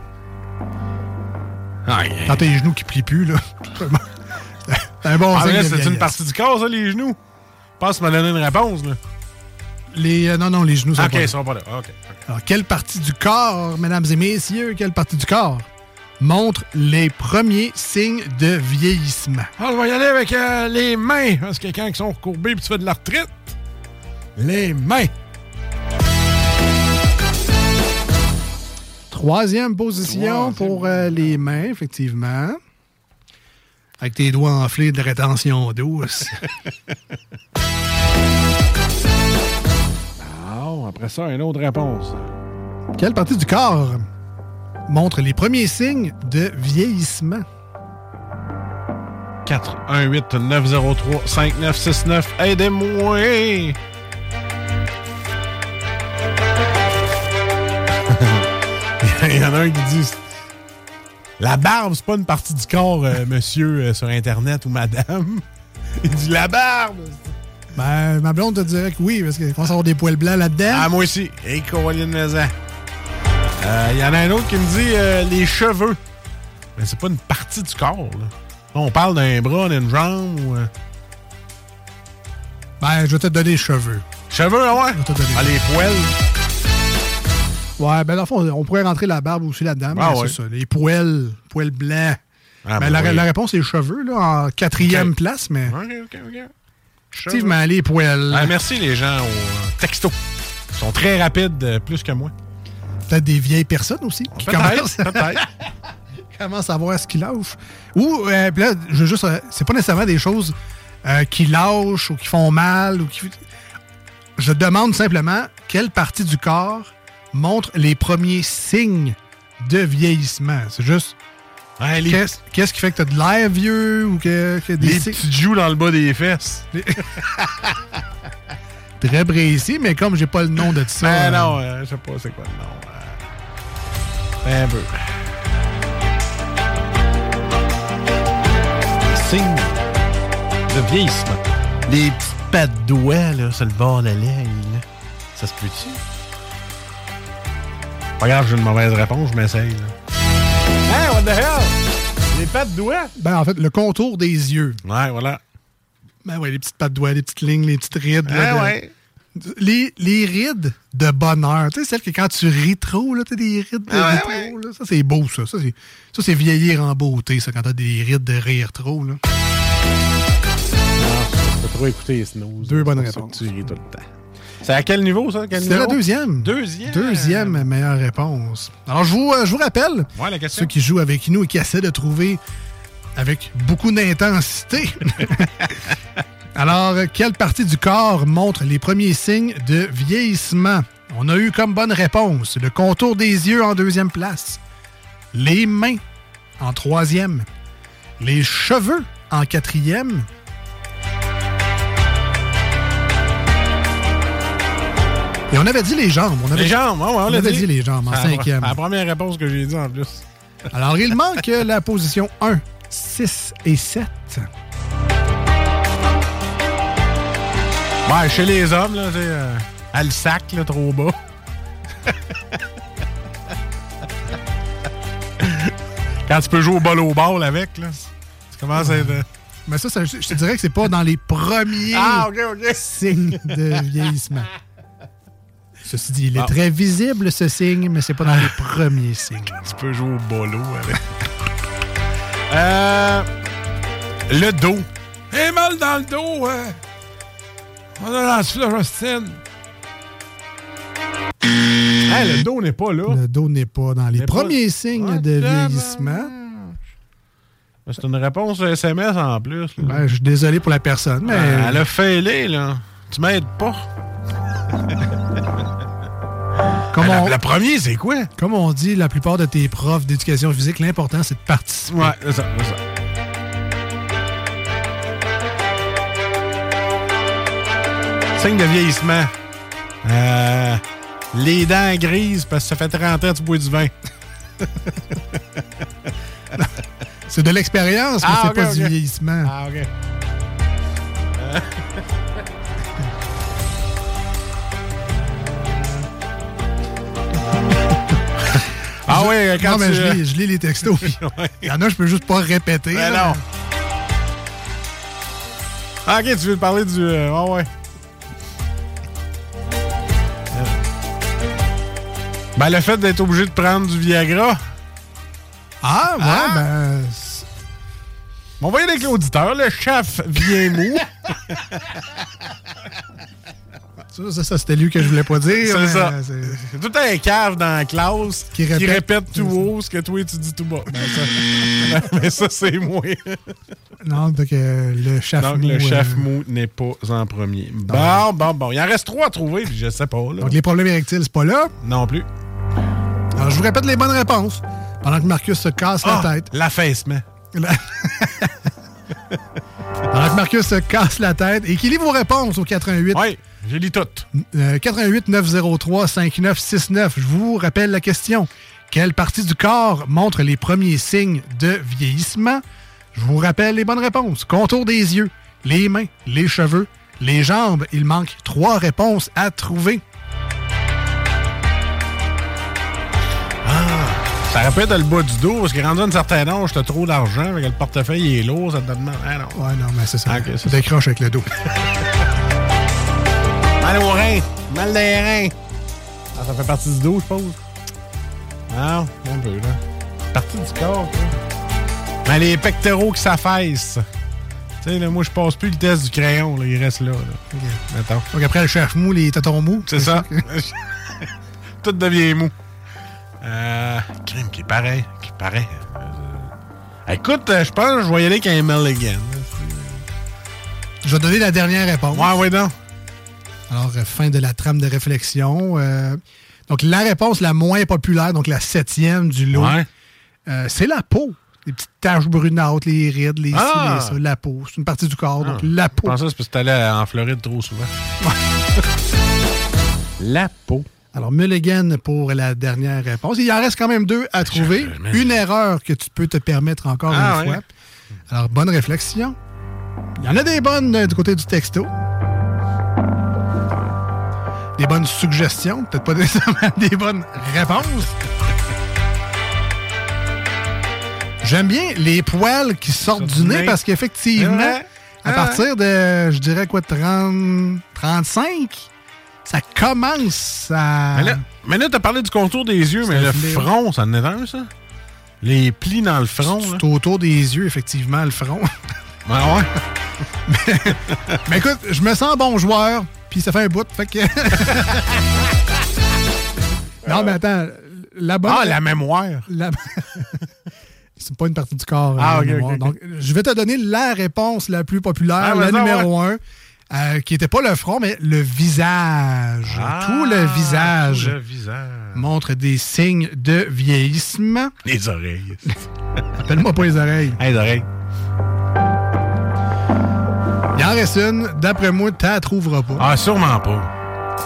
S6: Quand t'as les genoux qui plient plus, là. c'est un bon
S7: Ah, une partie du corps, ça, les genoux? Je pense que tu m'as donné une réponse, là.
S6: Les, euh, non, non, les genoux sont
S7: OK,
S6: pas là.
S7: ils sont pas là. OK.
S6: Alors, quelle partie du corps, mesdames et messieurs, quelle partie du corps montre les premiers signes de vieillissement?
S7: Ah, on va y aller avec euh, les mains, parce que quand ils sont recourbés puis tu fais de la retraite, les mains.
S6: Troisième position pour euh, les mains, effectivement. Avec tes doigts enflés de rétention douce.
S7: Ah, après ça, une autre réponse.
S6: Quelle partie du corps montre les premiers signes de vieillissement?
S7: 4 1 8 903 5969 Aidez-moi! Il y en a un qui dit La barbe, c'est pas une partie du corps, euh, monsieur, euh, sur Internet ou madame. Il dit La barbe!
S6: Ben, ma blonde te dirait que oui, parce qu'il commence à avoir des poils blancs là-dedans.
S7: Ah, moi aussi. Et Caroline Maison. Euh, Il y en a un autre qui me dit euh, les cheveux. Mais c'est pas une partie du corps, là. On parle d'un bras, d'une jambe ou. euh,
S6: Ben, je vais te donner les cheveux.
S7: Cheveux, ah ouais?
S6: te donner.
S7: Ah, les poils.
S6: Ouais, ben, dans le fond, on pourrait rentrer la barbe aussi là-dedans.
S7: Ah
S6: c'est
S7: ouais.
S6: ça, les poils, poils blancs.
S7: Ah,
S6: Ben,
S7: ben
S6: la,
S7: oui.
S6: la réponse est cheveux, là, en quatrième place, mais
S7: OK, OK, OK.
S6: effectivement, les poils.
S7: Ah, merci les gens au euh, texto. Ils sont très rapides, euh, plus que moi.
S6: Peut-être des vieilles personnes aussi qui commencent,
S7: peut-être.
S6: commencent à voir ce qui lâche. Ou, euh, là, je veux juste. euh, c'est pas nécessairement des choses qui lâchent ou qui font mal ou qui. Je demande simplement quelle partie du corps montre les premiers signes de vieillissement. C'est juste.
S7: les-
S6: Qu'est-ce qu'est-ce qui fait que t'as de l'air vieux ou que, que des
S7: Les
S6: signes-
S7: petites joues dans le bas des fesses.
S6: très précis, mais comme j'ai pas le nom de ça.
S7: Ben
S6: euh,
S7: non, euh, je sais pas c'est quoi le nom. euh. Un peu. Signe de vieillissement. Les petites pattes de doigts, là, sur le bord de la. Ça se peut-tu? Pas grave, j'ai une mauvaise réponse, je m'essaye. Hey, what the hell? Les pattes de doigts?
S6: Ben, en fait, le contour des yeux.
S7: Ouais, voilà.
S6: Ben ouais, les petites pattes de doigts, les petites lignes, les petites rides. là,
S7: Ah
S6: de-
S7: ouais.
S6: Les, les rides de bonheur. Tu sais, celles que quand tu ris trop, là, t'as des rides de
S7: Ah ouais,
S6: trop, là. Ça, c'est beau, ça. Ça, c'est, ça, c'est vieillir en beauté, ça, quand t'as des rides de rire trop, là.
S7: T'as trop écouté les snooze.
S6: Deux
S7: là,
S6: bonnes réponses.
S7: Tu ris tout le temps. C'est à quel niveau, ça?
S6: C'était la deuxième.
S7: Deuxième.
S6: Deuxième meilleure réponse. Alors, je vous, euh, je vous rappelle,
S7: Ouais, la question.
S6: ceux qui jouent avec nous et qui essaient de trouver avec beaucoup d'intensité. Alors, quelle partie du corps montre les premiers signes de vieillissement? On a eu comme bonne réponse le contour des yeux en deuxième place, les mains en troisième, les cheveux en quatrième, et on avait dit les jambes. On avait,
S7: Les jambes, on
S6: avait
S7: dit.
S6: dit les jambes en
S7: C'est
S6: cinquième.
S7: c'est la première réponse que j'ai dit en plus.
S6: Alors, il manque la position 1, 6 et 7.
S7: Ouais, chez les hommes, là, sais, euh, à le sac, là, trop bas. Quand tu peux jouer au bol au ball avec, là, tu commences à être... euh,
S6: Mais ça, ça, je te dirais que c'est pas dans les premiers
S7: Ah,
S6: signes de vieillissement. Ceci dit, il est
S7: Ah.
S6: très visible, ce signe, mais c'est pas dans les premiers signes.
S7: Tu peux jouer au bolo avec. euh, le dos. J'ai mal dans le dos, hein. On a la fluorescine. Hey, le dos n'est pas là.
S6: Le dos n'est pas dans les
S7: pas-
S6: premiers signes de vieillissement.
S7: C'est une réponse SMS en plus.
S6: Ben, je suis désolé pour la personne, mais
S7: Ah, Elle a failé, là. Tu m'aides pas.
S6: comme,
S7: la,
S6: on,
S7: la première, c'est quoi?
S6: comme on dit, la plupart de tes profs d'éducation physique, l'important, c'est de participer.
S7: Ouais, c'est ça, c'est ça. Signe de vieillissement. Euh, les dents grises parce que ça fait 30 ans que tu bois du vin.
S6: C'est de l'expérience, mais
S7: Ah,
S6: c'est pas du vieillissement.
S7: Ah, OK. Ah ouais, quand
S6: non, mais
S7: tu...
S6: je lis, je lis les textos. Il y en a, je peux juste pas répéter.
S7: Ben
S6: là.
S7: non. Ah, ok, tu veux parler du. ah ouais. Euh. Ben, le fait d'être obligé de prendre du Viagra.
S6: Ah, ouais,
S7: Ah!
S6: ben.
S7: On va y aller avec l'auditeur. Le chef vient mou.
S6: Ça, ça, ça, c'était lui que je voulais pas dire.
S7: C'est ça.
S6: c'est-
S7: tout un cave dans la classe
S6: Qui
S7: qui
S6: répète.
S7: répète, tout haut ce que toi tu dis tout bas. Ben, ça, mais ça, c'est moi.
S6: Non, donc euh, le chef
S7: Donc,
S6: mou,
S7: le chef
S6: euh,
S7: mou n'est pas en premier. Bon, bon, bon. Il en reste trois à trouver, puis je sais pas. Là.
S6: Donc les problèmes érectiles, c'est pas là.
S7: Non plus.
S6: Alors, je vous répète les bonnes réponses. Pendant que Marcus se casse
S7: Ah,
S6: la tête.
S7: L'affaissement.
S6: La- Pendant que Marcus se casse la tête et qu'il lit vos réponses au 88.
S7: Oui, j'ai lu toutes.
S6: Euh, 88 903 5969. Je vous rappelle la question. Quelle partie du corps montre les premiers signes de vieillissement? Je vous rappelle les bonnes réponses. Contour des yeux, les mains, les cheveux, les jambes. Il manque trois réponses à trouver.
S7: Ça répète le bas du dos, parce que rendu à un certain âge, t'as trop d'argent, avec le portefeuille est lourd, ça te demande. Ah non.
S6: Ouais, non, mais c'est ça.
S7: Ok, c'est
S6: ça décroche avec le dos.
S7: Mal au rein, mal des reins. Ah, ça fait partie du dos, je suppose. Non, un peu, là. Partie du corps, quoi. Mais les pectoraux qui s'affaissent. Tu sais, là, moi, je passe plus le test du crayon, là, il reste là. là. Mettons.
S6: Donc après le chef mou, les tatons mous.
S7: C'est ça? Tout devient mou. Euh, crime qui est pareil. Qui est pareil. Euh, écoute, euh, je pense que je vais y aller avec un Mulligan.
S6: Je vais donner la dernière réponse.
S7: Ouais, ouais, non.
S6: Alors, euh, fin de la trame de réflexion. Euh, donc, la réponse la moins populaire, donc la septième du lot,
S7: Ouais.
S6: euh, c'est la peau. les petites taches brunâtres, les rides, les ci,
S7: Ah!
S6: les ça, la peau. C'est une partie du corps, donc
S7: Ah,
S6: la
S7: Je
S6: peau.
S7: pensais que c'est parce que t'allais en Floride trop souvent. La peau.
S6: Alors, Mulligan pour la dernière réponse. Il en reste quand même deux à trouver. Une erreur que tu peux te permettre encore
S7: Ah,
S6: une
S7: ouais.
S6: fois. Alors, bonne réflexion. Il y en a des bonnes du côté du texto. Des bonnes suggestions, peut-être pas nécessairement des bonnes réponses. J'aime bien les poils qui sortent du nez parce qu'effectivement, à partir de, je dirais quoi, 30, 35, ça commence à...
S7: Mais là, mais là t'as parlé du contour des yeux, mais le front, ça en est un, ça? Les plis dans le front.
S6: C'est autour des yeux, effectivement, le front.
S7: Ah ouais?
S6: mais, mais écoute, je me sens bon joueur, puis ça fait un bout, fait que... non, mais attends, la bonne...
S7: Ah, la mémoire.
S6: La- C'est pas une partie du corps. euh,
S7: Ah,
S6: la
S7: ok,
S6: mémoire.
S7: ok, ok.
S6: Donc, je vais te donner la réponse la plus populaire,
S7: Ah,
S6: la numéro un, euh, qui n'était pas le front, mais le visage.
S7: Ah,
S6: tout le visage
S7: tout le visage.
S6: montre des signes de vieillissement.
S7: Les oreilles.
S6: Appelle-moi pas les oreilles.
S7: les oreilles.
S6: En reste une. D'après moi, tu la trouveras pas.
S7: Ah, sûrement pas.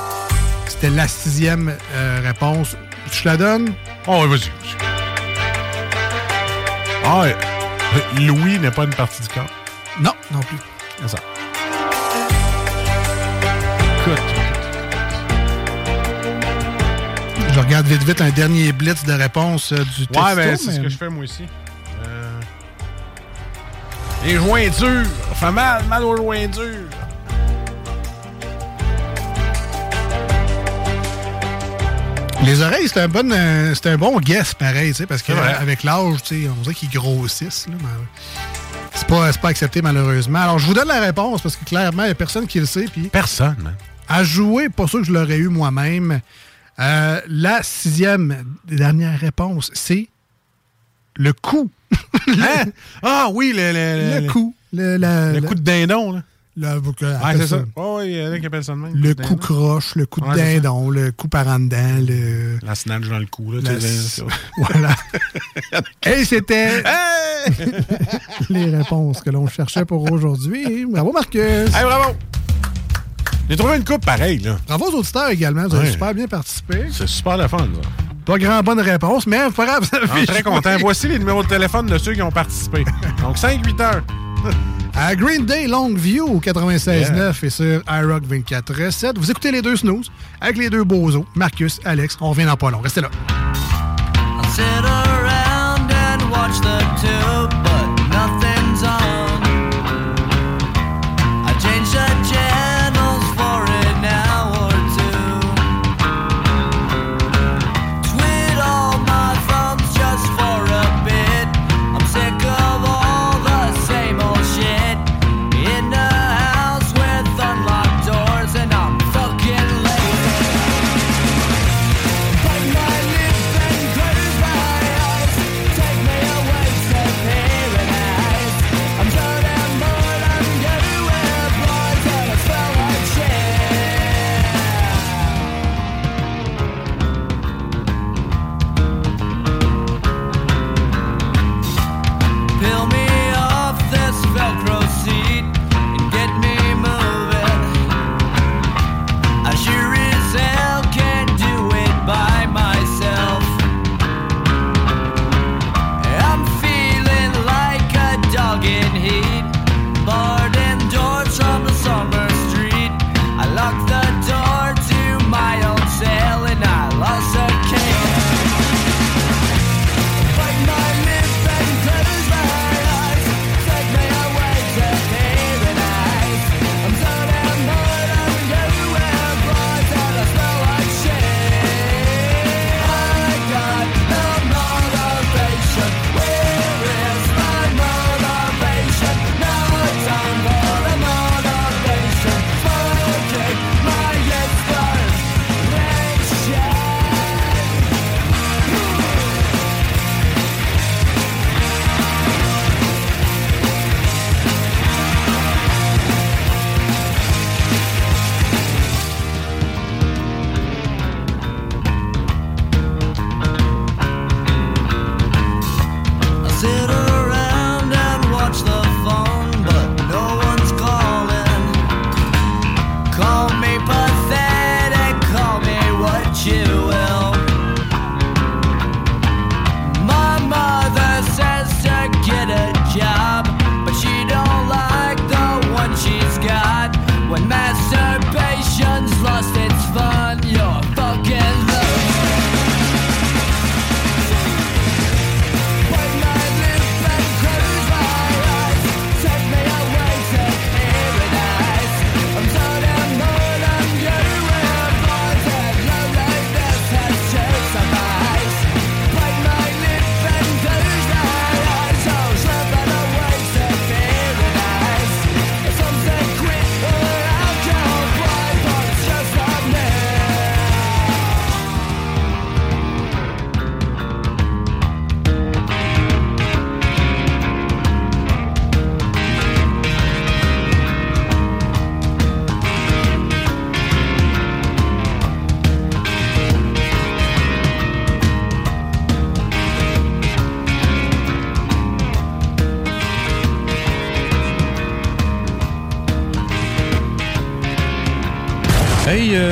S6: C'était la sixième euh, réponse. Tu la donnes?
S7: Oh, oui, vas-y. Ah. Louis n'est pas une partie du corps.
S6: Non, non plus.
S7: C'est ça. Écoute.
S6: Je regarde vite vite un dernier blitz de réponse euh, du texto.
S7: Ouais, ben, c'est
S6: mais-
S7: ce que je fais moi aussi. Les jointures. Ça fait mal, mal aux jointures.
S6: Les oreilles, c'est un, bon, euh, c'est un bon guess, pareil, parce qu'avec l'âge, on dirait qu'ils grossissent. Là, mais c'est pas, c'est pas accepté, malheureusement. Alors, je vous donne la réponse, parce que clairement, il n'y a personne qui le sait. Puis
S7: Personne,
S6: à jouer, pas sûr que je l'aurais eu moi-même. Euh, la sixième dernière réponse, c'est le coup.
S7: Hein? Ah oui, le, le,
S6: Le coup. Le, la-
S7: Le
S6: la-
S7: coup de dindon, là.
S6: la-
S7: Ouais,
S6: appelle
S7: c'est ça.
S6: ça.
S7: Oh, oui, il y en a qui appellent ça de même.
S6: Le coup croche, le coup de
S7: Ouais,
S6: dindon, le coup par en dedans, le...
S7: La snatch dans le cou, là.
S6: La- voilà. Et c'était les réponses que l'on cherchait pour aujourd'hui. Bravo, Marcus.
S7: Hey, bravo! J'ai trouvé une coupe pareille, là.
S6: Bravo aux auditeurs également. Vous avez
S7: Ouais.
S6: super bien participé.
S7: C'est super le fun, ça.
S6: Pas grand bonne réponse, mais pas grave. avez
S7: Ah, très content. Voici les numéros de téléphone de ceux qui ont participé. Donc, 5-8 heures.
S6: À Green Day Longview 96.9 et sur iRock 24.7. Vous écoutez les deux snooze avec les deux bozos, Marcus, Alex. On revient dans pas long. Restez là.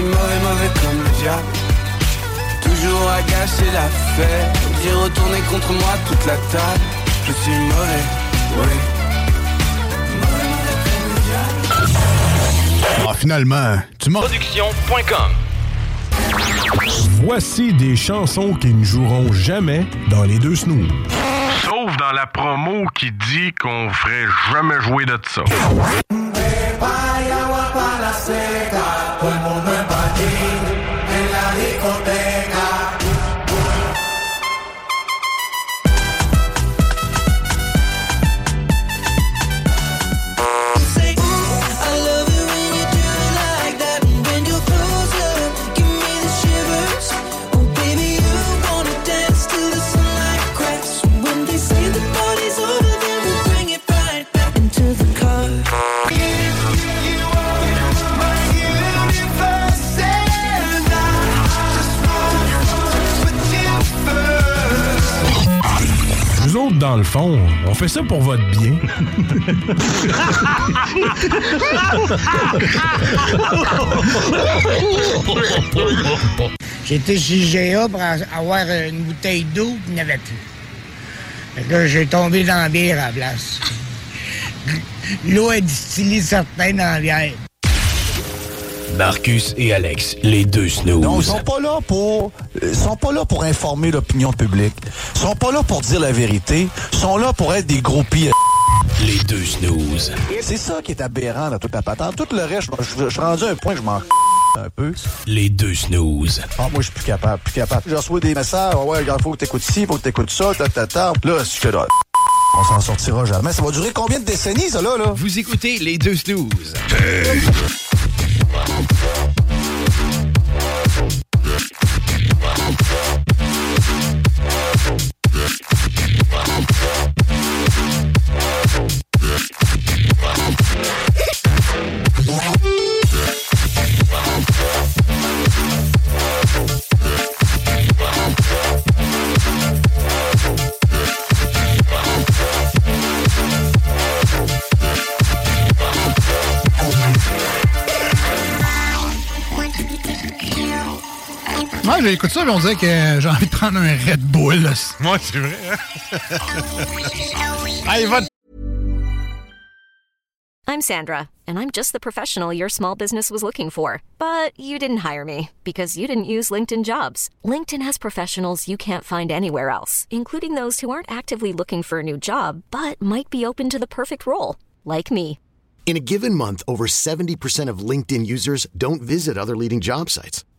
S16: Suis mauvais, mauvais comme le diable. Toujours à gâcher la fête. J'ai retourné contre moi toute la table. Je suis mauvais, oui.
S10: Ah, finalement, tu m'as...
S17: Production.com
S18: Voici des chansons qui ne joueront jamais dans les deux snooze.
S11: Sauf dans la promo qui dit qu'on ferait jamais jouer de ça.
S18: Dans le fond, on fait ça pour votre bien.
S13: J'étais chez GA pour avoir une bouteille d'eau, puis il n'y avait plus. Fait que j'ai tombé dans la bière à la place. L'eau est distillée certains dans la bière.
S14: Marcus et Alex, les deux snooze.
S19: Non, ils sont pas là pour ils sont pas là pour informer l'opinion publique. Ils sont pas là pour dire la vérité. Ils sont là pour être des groupies.
S14: Les deux snooze.
S19: C'est ça qui est aberrant dans toute la patente. Tout le reste, je, suis rendu à un point que je m'en un peu.
S14: Les deux snooze.
S19: Ah, moi, je suis plus capable, plus capable. Je reçois des messages, ouais, il faut que t'écoutes ci, faut que t'écoutes ça, ta, ta, ta. Là, c'est que là, on s'en sortira jamais. Ça va durer combien de décennies, ça, là, là?
S14: Vous écoutez les deux snooze. Bye.
S6: Ouais, j'écoute ça, mais on dirait que j'ai envie de prendre un Red Bull. là.
S7: Moi, c'est vrai. Allez, va
S20: I'm Sandra, and I'm just the professional your small business was looking for. But you didn't hire me because you didn't use LinkedIn jobs. LinkedIn has professionals you can't find anywhere else, including those who aren't actively looking for a new job but might be open to the perfect role, like me.
S1: In a given month, over 70% of LinkedIn users don't visit other leading job sites.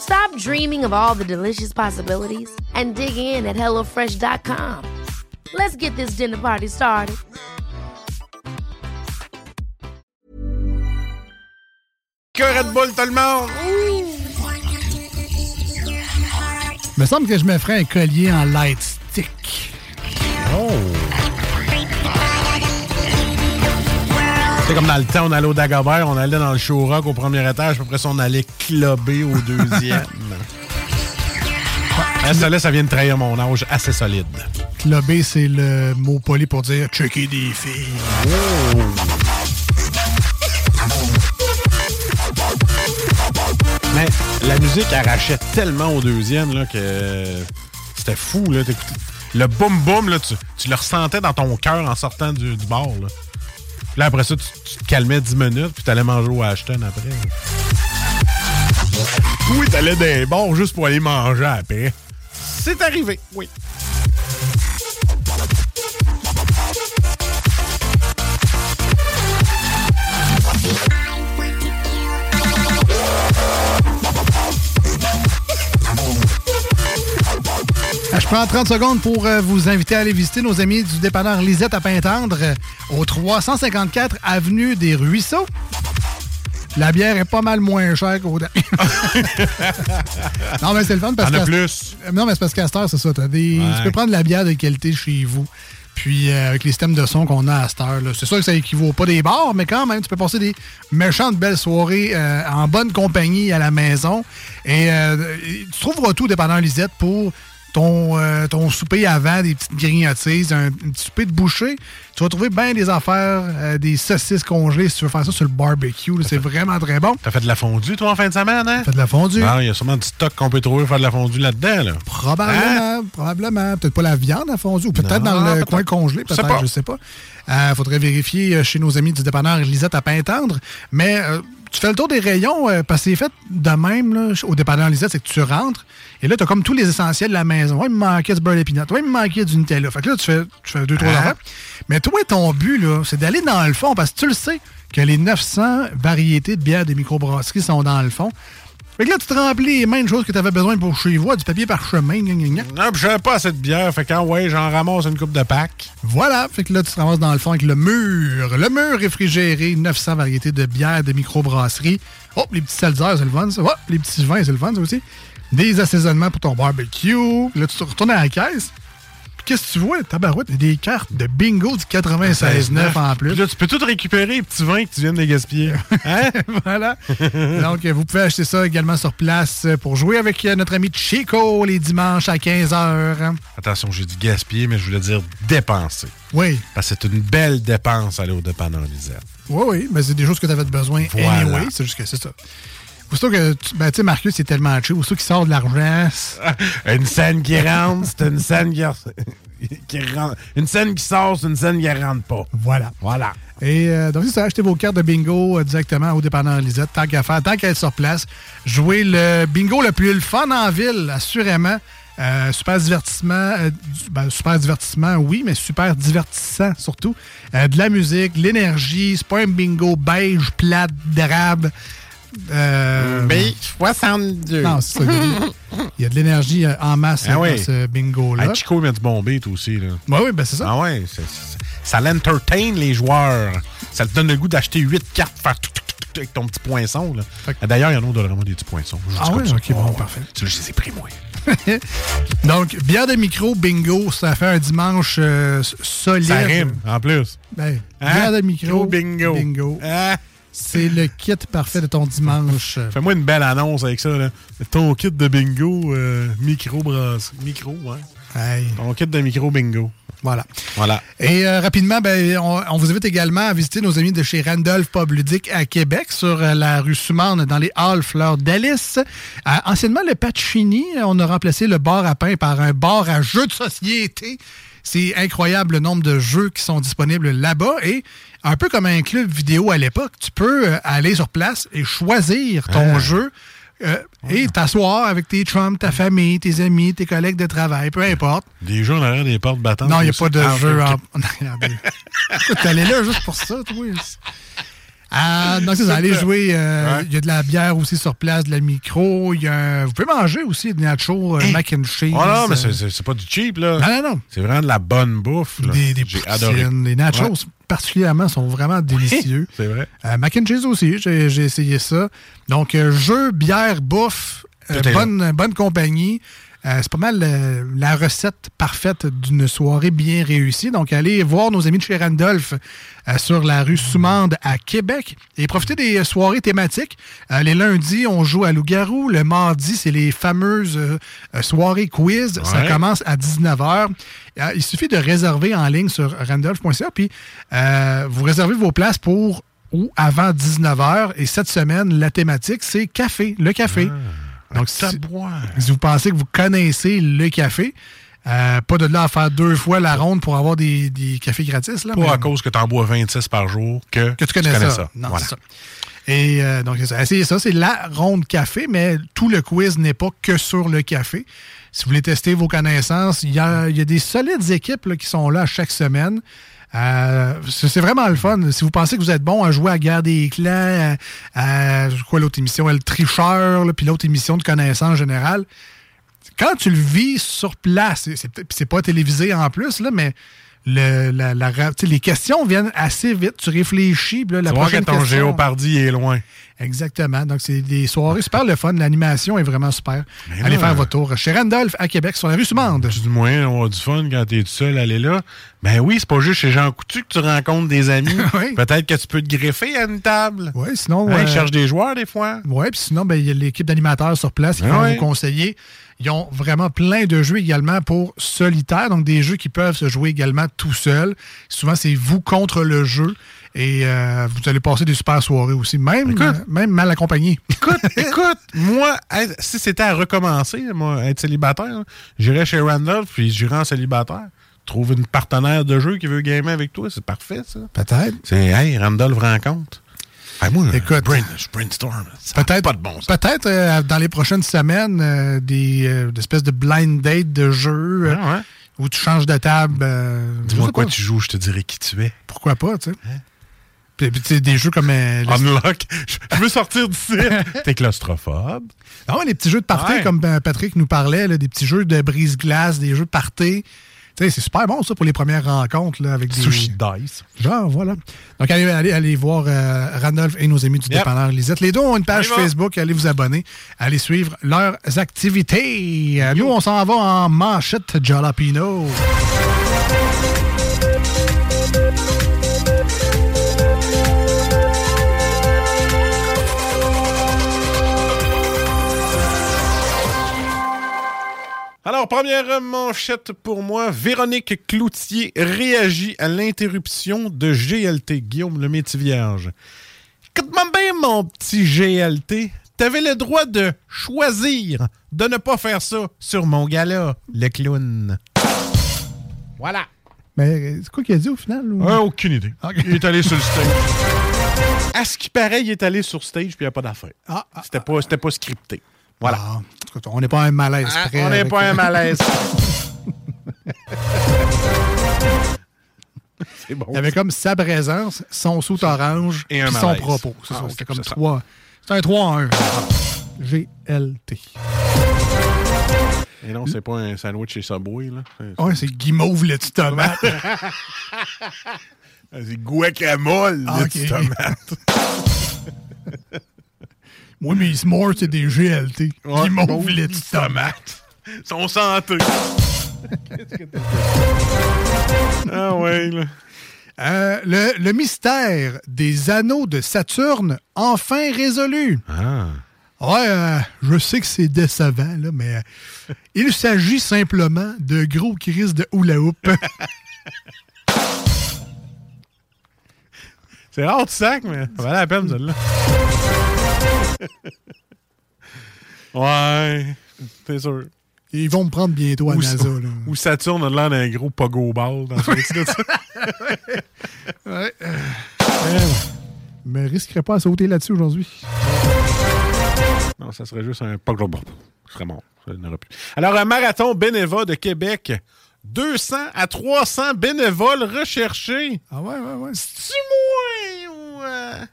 S4: Stop dreaming of all the delicious possibilities and dig in at HelloFresh.com. Let's get this dinner party started.
S7: Que Red Bull, tout le monde!
S6: Il me semble que je me ferais un collier en light stick.
S7: Oh! C'est comme dans le temps, on allait au Dagobert, on allait dans le show rock au premier étage, puis après ça, on allait clubber au deuxième. Ah, ça, là, ça vient de trahir mon âge assez solide.
S6: Clubber, c'est le mot poli pour dire checker des filles.
S7: Oh! Mais la musique arrachait tellement au deuxième là, que c'était fou. Là, le boum boum, là, tu, tu le ressentais dans ton cœur en sortant du, du bar. Là. Là, après ça, tu, te calmais 10 minutes, puis t'allais manger au Ashton après. Oui, t'allais des bons juste pour aller manger après. C'est arrivé, oui.
S6: Je prends 30 secondes pour euh, vous inviter à aller visiter nos amis du dépanneur Lisette à Pintendre euh, au 354 Avenue des Ruisseaux. La bière est pas mal moins chère qu'au... non, mais c'est le fun parce que...
S7: plus.
S6: Non, mais c'est parce qu'à cette c'est ça. t'as des...
S7: Ouais.
S6: Tu peux prendre de la bière de qualité chez vous. Puis euh, avec les systèmes de son qu'on a à cette heure, c'est sûr que ça équivaut pas des bars, mais quand même, tu peux passer des méchantes belles soirées euh, en bonne compagnie à la maison. Et euh, tu trouveras tout dépendant Lisette pour ton, euh, ton souper avant, des petites grignotises, un, un petit souper de boucher. Tu vas trouver bien des affaires, euh, des saucisses congelées si tu veux faire ça sur le barbecue. C'est vraiment très bon.
S7: T'as fait de la fondue, toi, en fin de semaine, hein?
S6: Fait de la fondue.
S7: Bon, il y a sûrement du stock qu'on peut trouver pour faire de la fondue là-dedans, là.
S6: Probablement, probablement. Peut-être pas la viande à fondue, ou peut-être dans le coin congelé, peut-être, je sais pas. Il faudrait vérifier euh, chez nos amis du dépanneur Lisette à Pintendre. Mais euh, tu fais le tour des rayons, euh, parce que c'est fait de même là, au dépanneur Lisette, c'est que tu rentres, et là, tu as comme tous les essentiels de la maison. Ouais, il me manquait du beurre d'épinard, ouais, il me manquait du Nutella. Fait que là, tu fais, tu fais deux, trois affaires. Mais toi, ton but, là, c'est d'aller dans le fond, parce que tu le sais que les 900 variétés de bières des microbrasseries sont dans le fond. Fait que là, tu te remplis les mêmes choses que tu avais besoin pour chez vous, du papier parchemin, gna, gna, gna.
S7: Non, puis j'avais pas assez de bière. Fait quand, ouais, j'en ramasse une coupe de pack.
S6: Voilà, fait que là, tu te ramasses dans le fond avec le mur. Le mur réfrigéré, 900 variétés de bières de microbrasserie. Oh, les petits seltzers, c'est le fun, ça. Oh, les petits vins, c'est le fun, ça aussi. Des assaisonnements pour ton barbecue. Là, tu te retournes à la caisse. Qu'est-ce que tu vois? Tabarouette, des cartes de bingo du 96.9 en plus.
S7: Puis là, tu peux tout récupérer, les petits vins que tu viens de les gaspiller. Hein?
S6: voilà. Donc, vous pouvez acheter ça également sur place pour jouer avec euh, notre ami Chico les dimanches à 15h.
S7: Attention, j'ai dit gaspiller, mais je voulais dire dépenser.
S6: Oui.
S7: Parce que c'est une belle dépense aller au dépanneur Lisette.
S6: Oui, oui, mais c'est des choses que tu avais besoin
S7: Voilà.
S6: anyway. C'est juste que c'est ça. Aussitôt que, tu- ben, tu sais, Marcus, c'est tellement cheap. Aussitôt qu'il sort de l'argent,
S7: Une scène qui rentre, c'est une scène qui, qui rentre. Une scène qui sort, c'est une scène qui rentre pas.
S6: Voilà.
S7: Voilà.
S6: Et euh, donc, c'est ça, achetez vos cartes de bingo euh, directement au dépanneur Lisette, tant qu'à faire, tant qu'à être sur place. Jouez le bingo le plus le fun en ville, assurément. Euh, super divertissement, euh, ben, super divertissement, oui, mais super divertissant surtout. Euh, de la musique, de l'énergie, c'est pas un bingo beige, plate, drabe. Euh,
S7: Beige 62.
S6: Non, c'est ça. Il y a de- Il de l'énergie euh, en masse
S7: Ah oui.
S6: dans ce bingo-là.
S7: Hey, Chico met du bon beat aussi. Là.
S6: Oui, ben c'est ça.
S7: Ah ouais, ça l'entertain les joueurs. Ça te donne le goût d'acheter 8 cartes, faire tout, tout, tout, avec ton petit poinçon. là. D'ailleurs, il y en a d'autres vraiment des petits poinçons. Je
S6: Ah
S7: ça.
S6: ok, bon,
S7: Oh,
S6: parfait.
S7: Tu je les ai pris, moi.
S6: Donc, bière de micro, bingo, ça fait un dimanche euh, solide.
S7: Ça rime, en plus.
S6: Ben,
S7: Hein?
S6: Bière de micro,
S7: bingo.
S6: bingo.
S7: Hein?
S6: C'est le kit parfait de ton dimanche.
S7: Fais-moi une belle annonce avec ça. Là. Ton kit de bingo, euh, micro brasse. Micro, ouais.
S6: Hey.
S7: Ton kit de micro bingo.
S6: Voilà.
S7: Voilà.
S6: Et euh, rapidement, ben, on, on vous invite également à visiter nos amis de chez Randolph Pub Ludique à Québec, sur euh, la rue Soumane, dans les Halles Fleurs d'Alice. Euh, anciennement, le Pacini, on a remplacé le bar à pain par un bar à jeux de société. C'est incroyable le nombre de jeux qui sont disponibles là-bas. Et un peu comme un club vidéo à l'époque, tu peux euh, aller sur place et choisir ton
S7: Ah.
S6: jeu. euh, et t'asseoir avec tes chums, ta famille, tes amis, tes collègues de travail, peu importe.
S7: Des jeux en arrière des portes battantes.
S6: Non, il n'y a pas de
S7: Ah,
S6: jeu en. Regardez. Écoute, T'allais là juste pour ça, toi. Ah, donc, c'est ça. Allez jouer. euh, Il y a de la bière aussi sur place, de la micro. Il y a un- Vous pouvez manger aussi des nachos, euh, mac and cheese.
S7: Oh non, mais
S6: euh,
S7: c'est- pas du cheap, là.
S6: Non, non, non.
S7: C'est vraiment de la bonne bouffe. là.
S6: Des, des
S7: J'ai adoré.
S6: Les nachos,
S7: Ouais.
S6: particulièrement, sont vraiment délicieux.
S7: C'est vrai.
S6: Euh, mac and cheese aussi, j'ai j'ai essayé ça. Donc, euh, jeu, bière, bouffe, euh, bonne, bonne compagnie. Euh, c'est pas mal euh, la recette parfaite d'une soirée bien réussie. Donc, allez voir nos amis de chez Randolph euh, sur la rue Soumande à Québec et profitez des soirées thématiques. Les lundis, on joue à Loup-Garou. Le mardi, c'est les fameuses soirées quiz. Ça commence à 19h. Euh, il suffit de réserver en ligne sur randolph.ca, puis vous réservez vos places pour ou avant 19h. Et cette semaine, la thématique, c'est café, le café. Donc, si, si vous pensez que vous connaissez le café, Euh, pas de là à faire deux fois la ronde pour avoir des, des cafés gratis. Là,
S7: Pas
S6: mais-
S7: à cause que tu en bois 26 par jour que,
S6: que tu connais, ça. Non,
S7: Voilà.
S6: ça. Et euh, donc. Essayez ça, c'est la ronde café, mais tout le quiz n'est pas que sur le café. Si vous voulez tester vos connaissances, il y a, des solides équipes qui sont là chaque semaine. Euh, c'est vraiment le fun. Si vous pensez que vous êtes bon à jouer à Guerre des clans, à, quoi l'autre émission, Le Tricheur, puis l'autre émission de connaissances générales, quand tu le vis sur place, c'est pas télévisé en plus, là, mais le, la, la les questions viennent assez vite. Tu réfléchis. puis là, la
S7: Tu vois que
S6: prochaine
S7: ton
S6: question-
S7: est loin.
S6: Exactement. Donc, c'est des soirées super le fun. L'animation est vraiment super. Allez faire
S7: euh,
S6: votre tour chez Randolph à Québec, sur la rue Sumande.
S7: Du moins, on a du fun quand t'es tout seul, aller là. Ben oui, c'est pas juste chez Jean Coutu que tu rencontres des amis. Peut-être que tu peux te greffer à une table.
S6: Oui, sinon.
S7: Hein,
S6: euh,
S7: Ils cherchent des joueurs des fois.
S6: Oui, puis sinon, ben, il y a l'équipe d'animateurs sur place qui
S7: Ah
S6: vont
S7: ouais.
S6: vous conseiller. Ils ont vraiment plein de jeux également pour solitaire, donc des jeux qui peuvent se jouer également tout seul. Souvent, c'est vous contre le jeu et euh, vous allez passer des super soirées aussi, même, euh, même mal accompagné.
S7: Écoute, écoute, moi, être- si c'était à recommencer, moi, être célibataire, là, j'irais chez Randolph puis j'irais en célibataire. Trouve une partenaire de jeu qui veut gamer avec toi, c'est parfait, ça.
S6: Peut-être.
S7: C'est, hey, Randolph rencontre. Ah, moi,
S6: Écoute,
S7: brain- je brainstorm.
S6: Peut-être
S7: pas de bon.
S6: Peut-être euh, dans les prochaines semaines, euh, des euh, des espèces de blind date de euh, où tu changes de table.
S7: Dis-moi quoi
S6: pas.
S7: tu joues, je te dirai qui tu es.
S6: Pourquoi pas, tu sais. Puis, puis, tu sais, des jeux comme. euh,
S7: Unlock. Je veux sortir d'ici. T'es claustrophobe.
S6: Ah ouais, les petits jeux de party,
S7: Ouais.
S6: comme Patrick nous parlait, là, des petits jeux de brise-glace, des jeux de party. C'est super bon, ça, pour les premières rencontres, là, avec des...
S7: Sushi Dice.
S6: Genre, voilà. Donc, allez, allez, allez voir euh, et nos amis du
S7: Yep.
S6: dépanneur Lisette. Les deux ont une page
S7: va.
S6: Facebook. Allez vous abonner. Allez suivre leurs activités. Euh, Nous, on s'en va en manchette Jalapino.
S7: Alors, première manchette pour moi. Véronique Cloutier réagit à l'interruption de GLT. Guillaume, le métier vierge. Écoute-moi bien, mon petit GLT. T'avais le droit de choisir de ne pas faire ça sur mon gala, le clown. Voilà.
S6: Mais euh, c'est quoi qu'il a dit au final?
S7: Ah, aucune idée. Il est allé sur le stage. À ce qui paraît, il est allé sur stage puis il n'y a pas d'affaire.
S6: Ah,
S7: C'était pas, c'était pas scripté. Voilà.
S6: Ah, on n'est pas un malaise.
S7: Ah,
S6: prêt
S7: on n'est pas un malaise. C'est bon.
S6: Il y avait comme sa présence, son soute orange
S7: Et un
S6: son propos. C'est
S7: Ah,
S6: ça,
S7: ok,
S6: C'était comme trois. C'est un 3 en 1. GLT.
S7: Et non, c'est pas un sandwich chez Subway, là.
S6: Ouais, c'est guimauve le petit tomate.
S7: C'est guacamole,
S6: Ah,
S7: le
S6: ok.
S7: petit tomate.
S6: Moi, mes s'mores, c'est des GLT.
S7: Ouais,
S6: guimauve
S7: guimauve,
S6: le petit tomate.
S7: Son santé. ah ouais, là.
S6: Euh, le, le mystère des anneaux de Saturne, enfin résolu.
S7: Ah.
S6: Ouais, euh, je sais que c'est décevant, là, mais euh, il s'agit simplement de gros crises de hula hoop.
S7: C'est rare du sac, mais ça valait la peine, celle-là. ouais, c'est sûr.
S6: Ils vont me prendre bientôt à
S7: Ou,
S6: NASA. là.
S7: ou Saturne a l'air d'un gros pogo ball dans ce.
S6: Ouais. Je me risquerais pas à sauter là-dessus aujourd'hui.
S7: Non, ça serait juste un pogo ball. Ce serait bon. Ça plus. Alors, un marathon bénévole de Québec. 200 à 300 bénévoles recherchés.
S6: Ah ouais, ouais, ouais.
S7: C'est-tu moi ou... euh,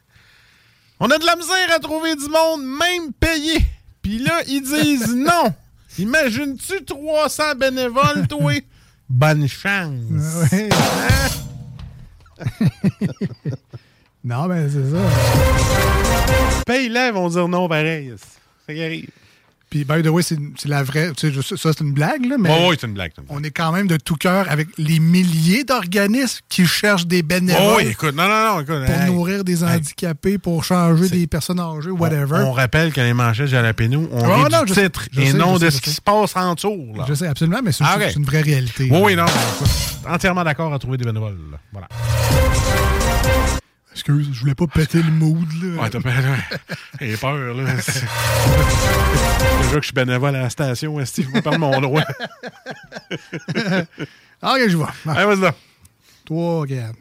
S7: On a de la misère à trouver du monde, même payé. Puis là, ils disent non. Imagines-tu 300 bénévoles, toi? Bonne chance.
S6: Ouais. non, mais c'est ça.
S7: Paye-la, ils vont dire non pareil. Ça qui arrive.
S6: Puis, by the way, c'est la vraie. tu sais, je- ça, c'est une blague, là, mais.
S7: Oh, oui, c'est une blague. c'est une blague.
S6: On est quand même de tout cœur avec les milliers d'organismes qui cherchent des bénévoles
S7: Oh, oui, écoute, non, non, non, écoute.
S6: pour
S7: hey.
S6: nourrir des handicapés, pour changer des personnes âgées, whatever.
S7: On, on rappelle que les manchettes Jalapeno, on
S6: Oh,
S7: rit
S6: non,
S7: du
S6: je
S7: titre et
S6: sais,
S7: non de ce qui se passe en dessous. Là.
S6: Je sais absolument, mais c'est
S7: Ah,
S6: une- vraie réalité.
S7: Oui, non, écoute, entièrement d'accord à trouver des bénévoles. là. Voilà.
S6: Excuse, je voulais pas péter le mood, là.
S7: Ouais, t'as. J'ai peur, là. Déjà que je suis bénévole à la station, est-ce que je vais perdre mon droit?
S6: Ok, je vois.
S7: Allez, vas-y là.
S6: Toi, regarde.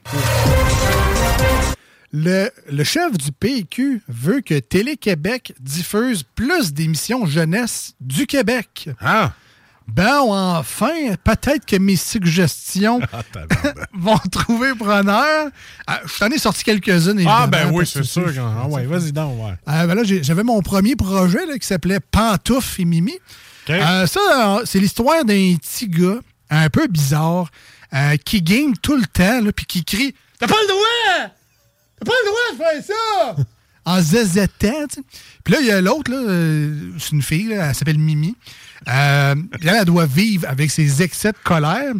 S6: Le, le chef du PQ veut que Télé-Québec diffuse plus d'émissions jeunesse du Québec.
S7: Ah!
S6: Ben, enfin, peut-être que mes suggestions
S7: Ah,
S6: vont trouver preneur. Ah, je t'en ai sorti quelques-unes.
S7: Ah, ben oui, c'est sûr. Ah, ouais, vas-y donc, ouais.
S6: euh, ben là, j'avais mon premier projet là, qui s'appelait Pantouf et Mimi. Euh, ça, c'est l'histoire d'un petit gars un peu bizarre euh, qui game tout le temps là, puis qui crie T'as pas le droit! T'as pas le droit de faire ça! en zézétant, tu sais. Puis là, il y a l'autre, c'est une fille, là, elle s'appelle Mimi. Euh, là, elle doit vivre avec ses excès de colère.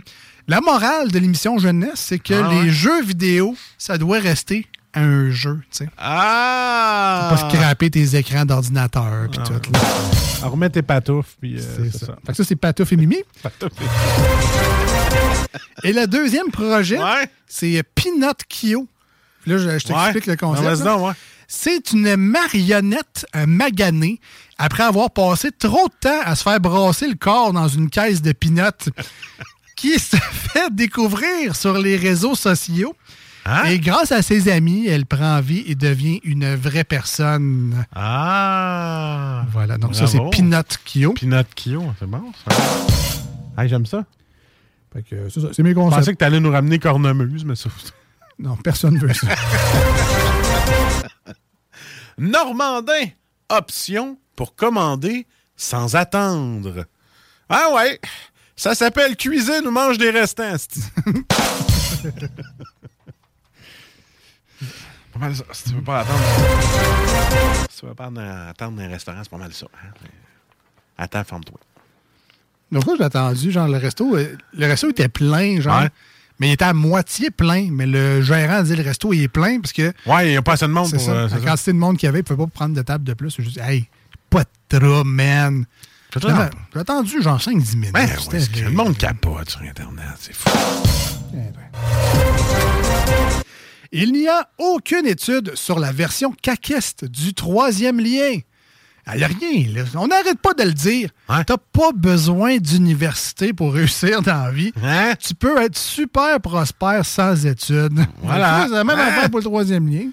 S6: La morale de l'émission jeunesse, c'est que
S7: Ah
S6: les
S7: ouais?
S6: jeux vidéo, ça doit rester un jeu, tu sais.
S7: Ah!
S6: Faut pas scraper tes écrans d'ordinateur puis tout. là.
S7: Alors, remets tes patoufles, puis euh,
S6: C'est ça. Fait que ça, c'est Patouf et Mimi. Et le deuxième projet, c'est Peanut Kyo. Là, je, je t'explique
S7: Ouais.
S6: le concept.
S7: Ah,
S6: C'est une marionnette maganée après avoir passé trop de temps à se faire brasser le corps dans une caisse de peanuts qui se fait découvrir sur les réseaux sociaux.
S7: Hein?
S6: Et grâce à ses amis, elle prend vie et devient une vraie personne.
S7: Ah!
S6: Voilà, donc ça, c'est. Peanut Kyo.
S7: Peanut Kyo, c'est bon, ça. Hey, j'aime ça.
S6: Fait que c'est ça, c'est mes
S7: Je
S6: concepts.
S7: pensais que t'allais nous ramener cornemuse, mais ça...
S6: Non, personne veut ça.
S7: Normandin, option pour commander sans attendre. Ah ouais, ça s'appelle cuisine ou mange des restants. pas mal ça. Si tu veux pas attendre. Si tu veux pas attendre dans un restaurant, c'est pas mal ça. hein. Attends, ferme-toi.
S6: Donc, moi, j'ai attendu, genre, le resto, euh, le resto était plein, genre.
S7: Ouais.
S6: Mais il était à moitié plein. Mais le gérant a dit le resto, il est plein parce que.
S7: Ouais, il n'y a pas assez de monde pour.
S6: ça.
S7: euh,
S6: la
S7: ça.
S6: quantité de monde qu'il y avait, il ne pouvait pas prendre de table de plus. C'est juste, hey, pas de trop, man.
S7: J'ai attendu.
S6: genre, 5-10 minutes.
S7: Ben, ouais, que le monde capote sur Internet, c'est fou.
S6: Il n'y a aucune étude sur la version caquiste du troisième lien. Il n'y a rien, là. On n'arrête pas de le dire. T'as pas besoin d'université pour réussir dans la vie. Tu peux être super prospère sans études.
S7: Voilà.
S6: C'est la même
S7: Hein?
S6: affaire pour le troisième lien.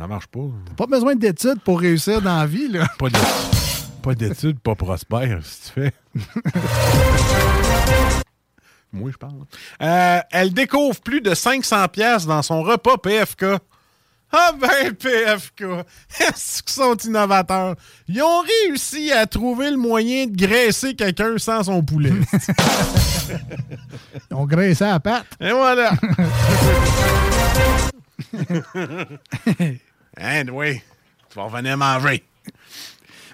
S7: Ça marche pas.
S6: Pas besoin d'études pour réussir dans la vie, là.
S7: Pas d'études, pas, d'études, pas prospère, si tu fais. Moi, je parle. Euh, elle découvre plus de 500 pièces dans son repas PFK. Ah ben, PFK! Est-ce qu'ils sont innovateurs? Ils ont réussi à trouver le moyen de graisser quelqu'un sans son poulet.
S6: Ils ont graissé à la patte.
S7: Et voilà! oui. Tu vas revenir manger.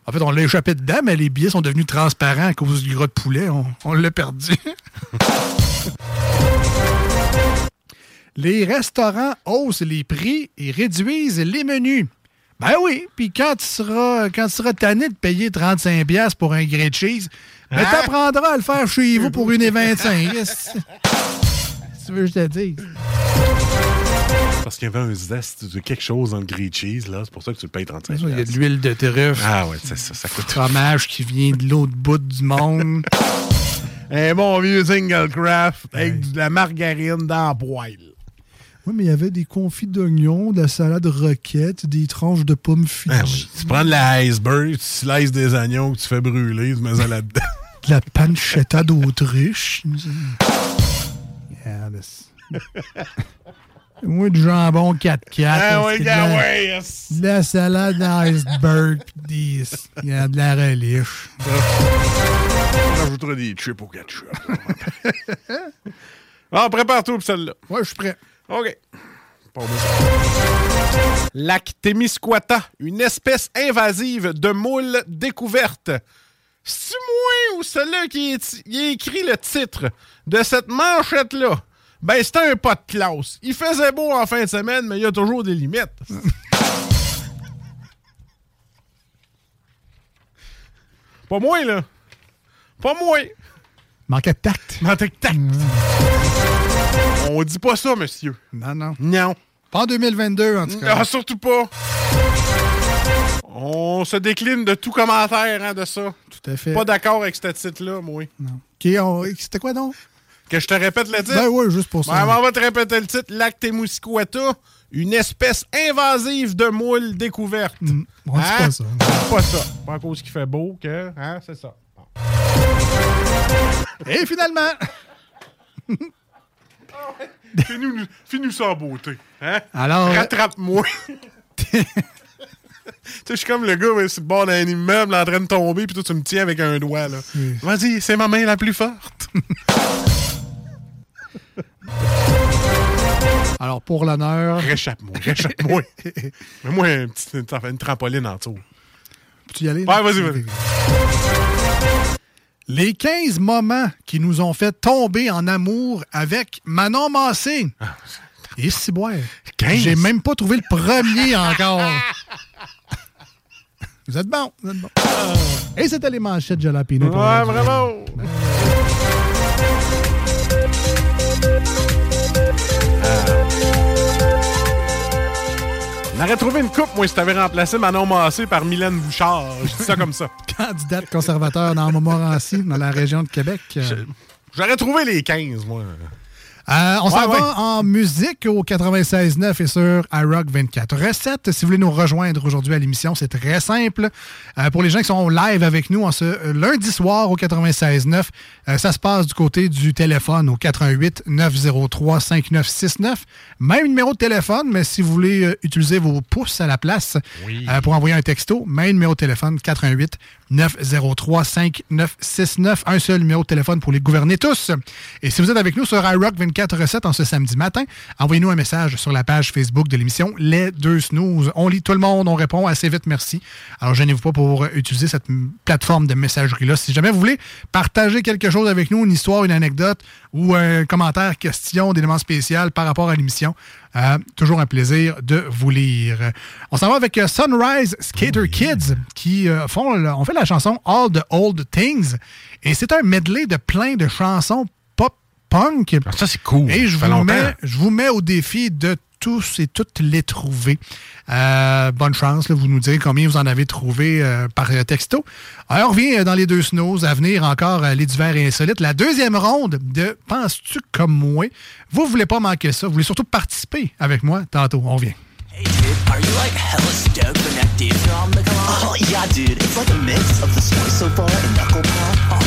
S6: En fait, on l'a échappé dedans, mais les billets sont devenus transparents à cause du gras de poulet. On, on l'a perdu. Les restaurants haussent les prix et réduisent les menus. Ben oui, puis quand tu seras, quand tu seras tanné de payer 35$ piastres pour un grilled cheese, ben
S7: Hein?
S6: t'apprendras à le faire chez vous pour 1,25$. Qu'est-ce que tu veux que je te dise?
S7: Parce qu'il y avait un zeste de quelque chose dans le grilled cheese, là. C'est pour ça que tu le payes 35
S6: Il y a de l'huile de truffe.
S7: Ah ouais, c'est ça, ça coûte.
S6: fromage qui vient de l'autre bout du monde.
S7: Un bon vieux single craft avec de la margarine dans la poêle.
S6: Oui, mais il y avait des confits d'oignons, de la salade roquette, des tranches de pommes
S7: Ah
S6: Fidji,
S7: Tu prends de la iceberg, tu slices des oignons que tu fais brûler, tu mets ça là-dedans.
S6: de la pancetta d'autruche. Yeah, this- Moi, du jambon 4-4.
S7: Ah oui,
S6: de
S7: gars,
S6: la-
S7: ouais, yes.
S6: De la salade iceberg, pis des... il y a de la reliche.
S7: J'ajouterai des chips au ketchup. ah, prépare-toi pour celle-là.
S6: Ouais, je suis prêt.
S7: OK. Lac Témiscouata, une espèce invasive de moule découverte. C'est moi ou celui qui est, écrit le titre de cette manchette-là? Ben, c'était un pas de classe. Il faisait beau en fin de semaine, mais il y a toujours des limites. Pas moi, là. Pas moi.
S6: Manquait de tact.
S7: Manquait de tact. On dit pas ça, monsieur.
S6: Non, non.
S7: Non.
S6: Pas en 2022, en tout cas.
S7: Ah, surtout pas. On se décline de tout commentaire hein, de ça.
S6: Tout à fait.
S7: Pas d'accord avec ce titre-là, moi.
S6: OK, on- C'était quoi donc?
S7: Que je te répète le titre?
S6: Ben oui, juste pour ça.
S7: Ben, on va te répéter le titre. Lactemuscuata, une espèce invasive de moule découverte.
S6: on dit pas ça.
S7: Pas ça. Pas à cause qu'il fait beau que... Hein, c'est ça.
S6: Et finalement...
S7: Finis-nous ça en beauté. Hein?
S6: Alors-
S7: Rattrape-moi. tu sais, je suis comme le gars, ouais, c'est le bord d'un immeuble en train de tomber, puis toi, tu me tiens avec un doigt, là. Vas-y, c'est ma main la plus forte.
S6: Alors, pour l'honneur...
S7: Réchappe-moi, réchappe-moi. Mets-moi une, une trampoline en dessous.
S6: Peux-tu y aller?
S7: Ouais, vas-y, vas-y.
S6: Les 15 moments qui nous ont fait tomber en amour avec Manon Massé. Et si boire.
S7: 15?
S6: J'ai même pas trouvé le premier encore. Vous êtes bon, vous êtes bon. Et c'était les manchettes Jalapino. pour
S7: Ouais,
S6: aujourd'hui.
S7: On aurait trouvé une coupe, moi, si t'avais remplacé Manon Massé par Mylène Bouchard. Je dis ça comme ça.
S6: Candidate conservateur dans Montmorency, dans la région de Québec.
S7: J'aurais trouvé les 15, moi.
S6: Euh, on s'en
S7: Ouais,
S6: va en musique au 96.9 et sur iRock 24. Recette, si vous voulez nous rejoindre aujourd'hui à l'émission, c'est très simple. Euh, pour les gens qui sont live avec nous en ce lundi soir au 96.9, euh, ça se passe du côté du téléphone au 88 903 5969. Même numéro de téléphone, mais si vous voulez euh, utiliser vos pouces à la place euh, pour envoyer un texto, même numéro de téléphone 88 903 5969. Un seul numéro de téléphone pour les gouverner tous. Et si vous êtes avec nous sur iRock 24 recettes en ce samedi matin, envoyez-nous un message sur la page Facebook de l'émission Les Deux Snooze. On lit tout le monde, on répond assez vite, merci. Alors, gênez-vous pas pour utiliser cette plateforme de messagerie-là. Si jamais vous voulez partager quelque chose avec nous, une histoire, une anecdote ou un commentaire, question, d'éléments spécial par rapport à l'émission, euh, toujours un plaisir de vous lire. On s'en va avec euh, Sunrise Skater Kids qui euh, font, on fait la chanson All the Old Things et c'est un medley de plein de chansons pop punk.
S7: ça c'est cool.
S6: Et je vous, mets, je vous mets au défi de tous et toutes les trouver. Euh, bonne chance, là, vous nous direz combien vous en avez trouvé euh, par euh, texto. Alors, on revient dans les deux snows à venir encore les divers et insolites. La deuxième ronde de Penses-tu comme moi? Vous voulez pas manquer ça. Vous voulez surtout participer avec moi tantôt. On revient.
S12: Are you like hella stoked that the? Oh yeah, dude. It's like a mix of the So Bar and Knuckle Pop. Oh,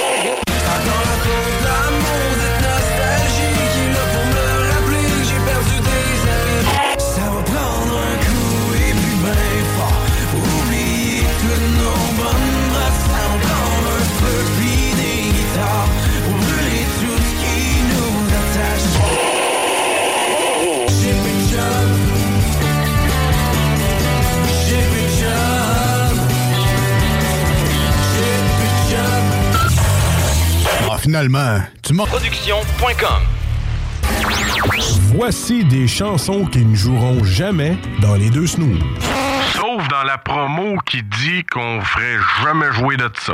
S3: finalement, tu m'as...
S18: Production.com Voici des chansons qui ne joueront jamais dans les deux snooze.
S7: Sauf dans la promo qui dit qu'on ferait jamais jouer de ça.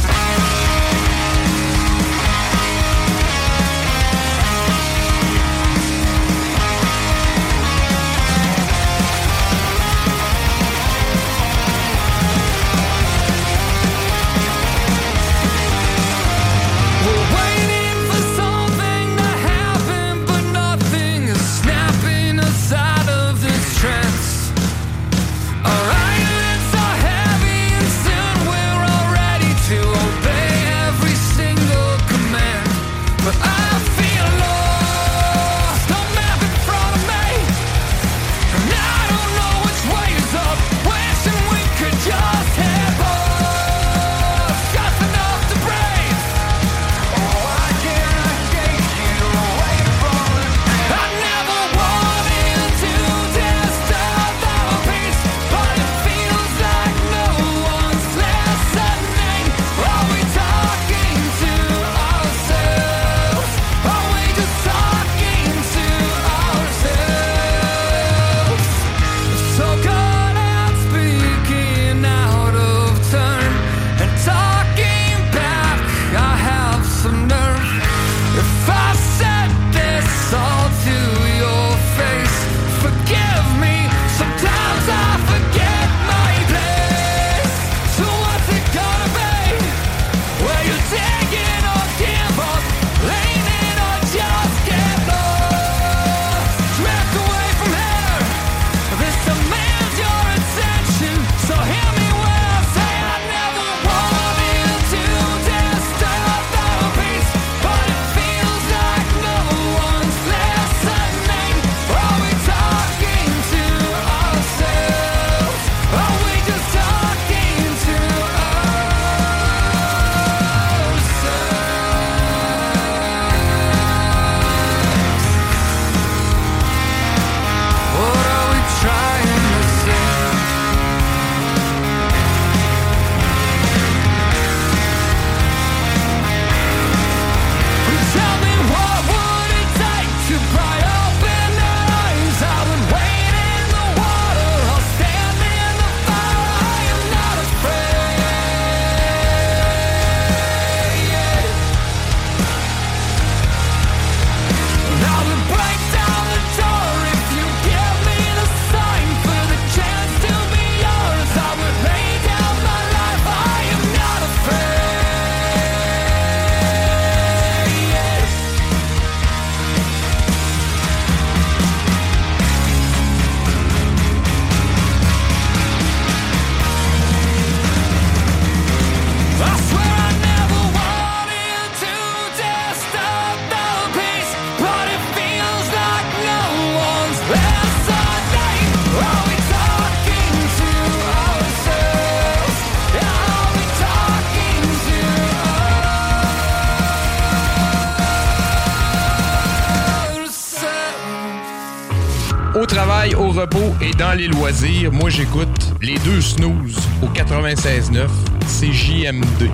S9: et dans les loisirs, moi j'écoute les deux snooze au 96.9 CJMD.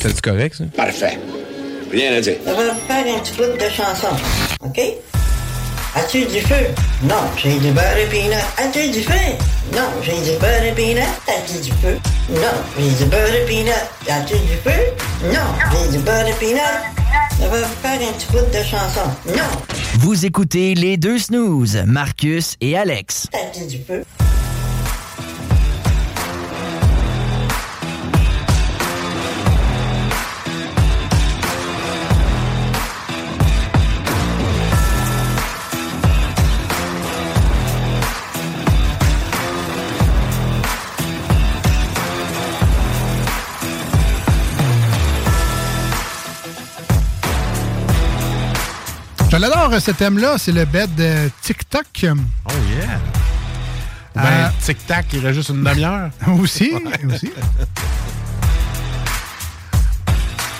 S9: C'est correct ça?
S21: Parfait. Rien à dire.
S22: On va faire un petit bout de chanson, OK? As-tu du feu? Non, j'ai du beurre et peanut. As-tu du feu? Non, j'ai du beurre et peanut. As-tu du feu? Non, j'ai du beurre et peanut. As-tu du feu? Non, j'ai du beurre et peanut. On va faire un petit bout de chanson. Non,
S14: Vous écoutez les deux snooze, Marcus et Alex.
S22: as-tu du feu?
S6: Je l'adore, ce thème-là. C'est le bed de TikTok.
S7: Oh yeah!
S6: Euh,
S7: ben, tic-tac, il reste juste une demi-heure.
S6: aussi, aussi.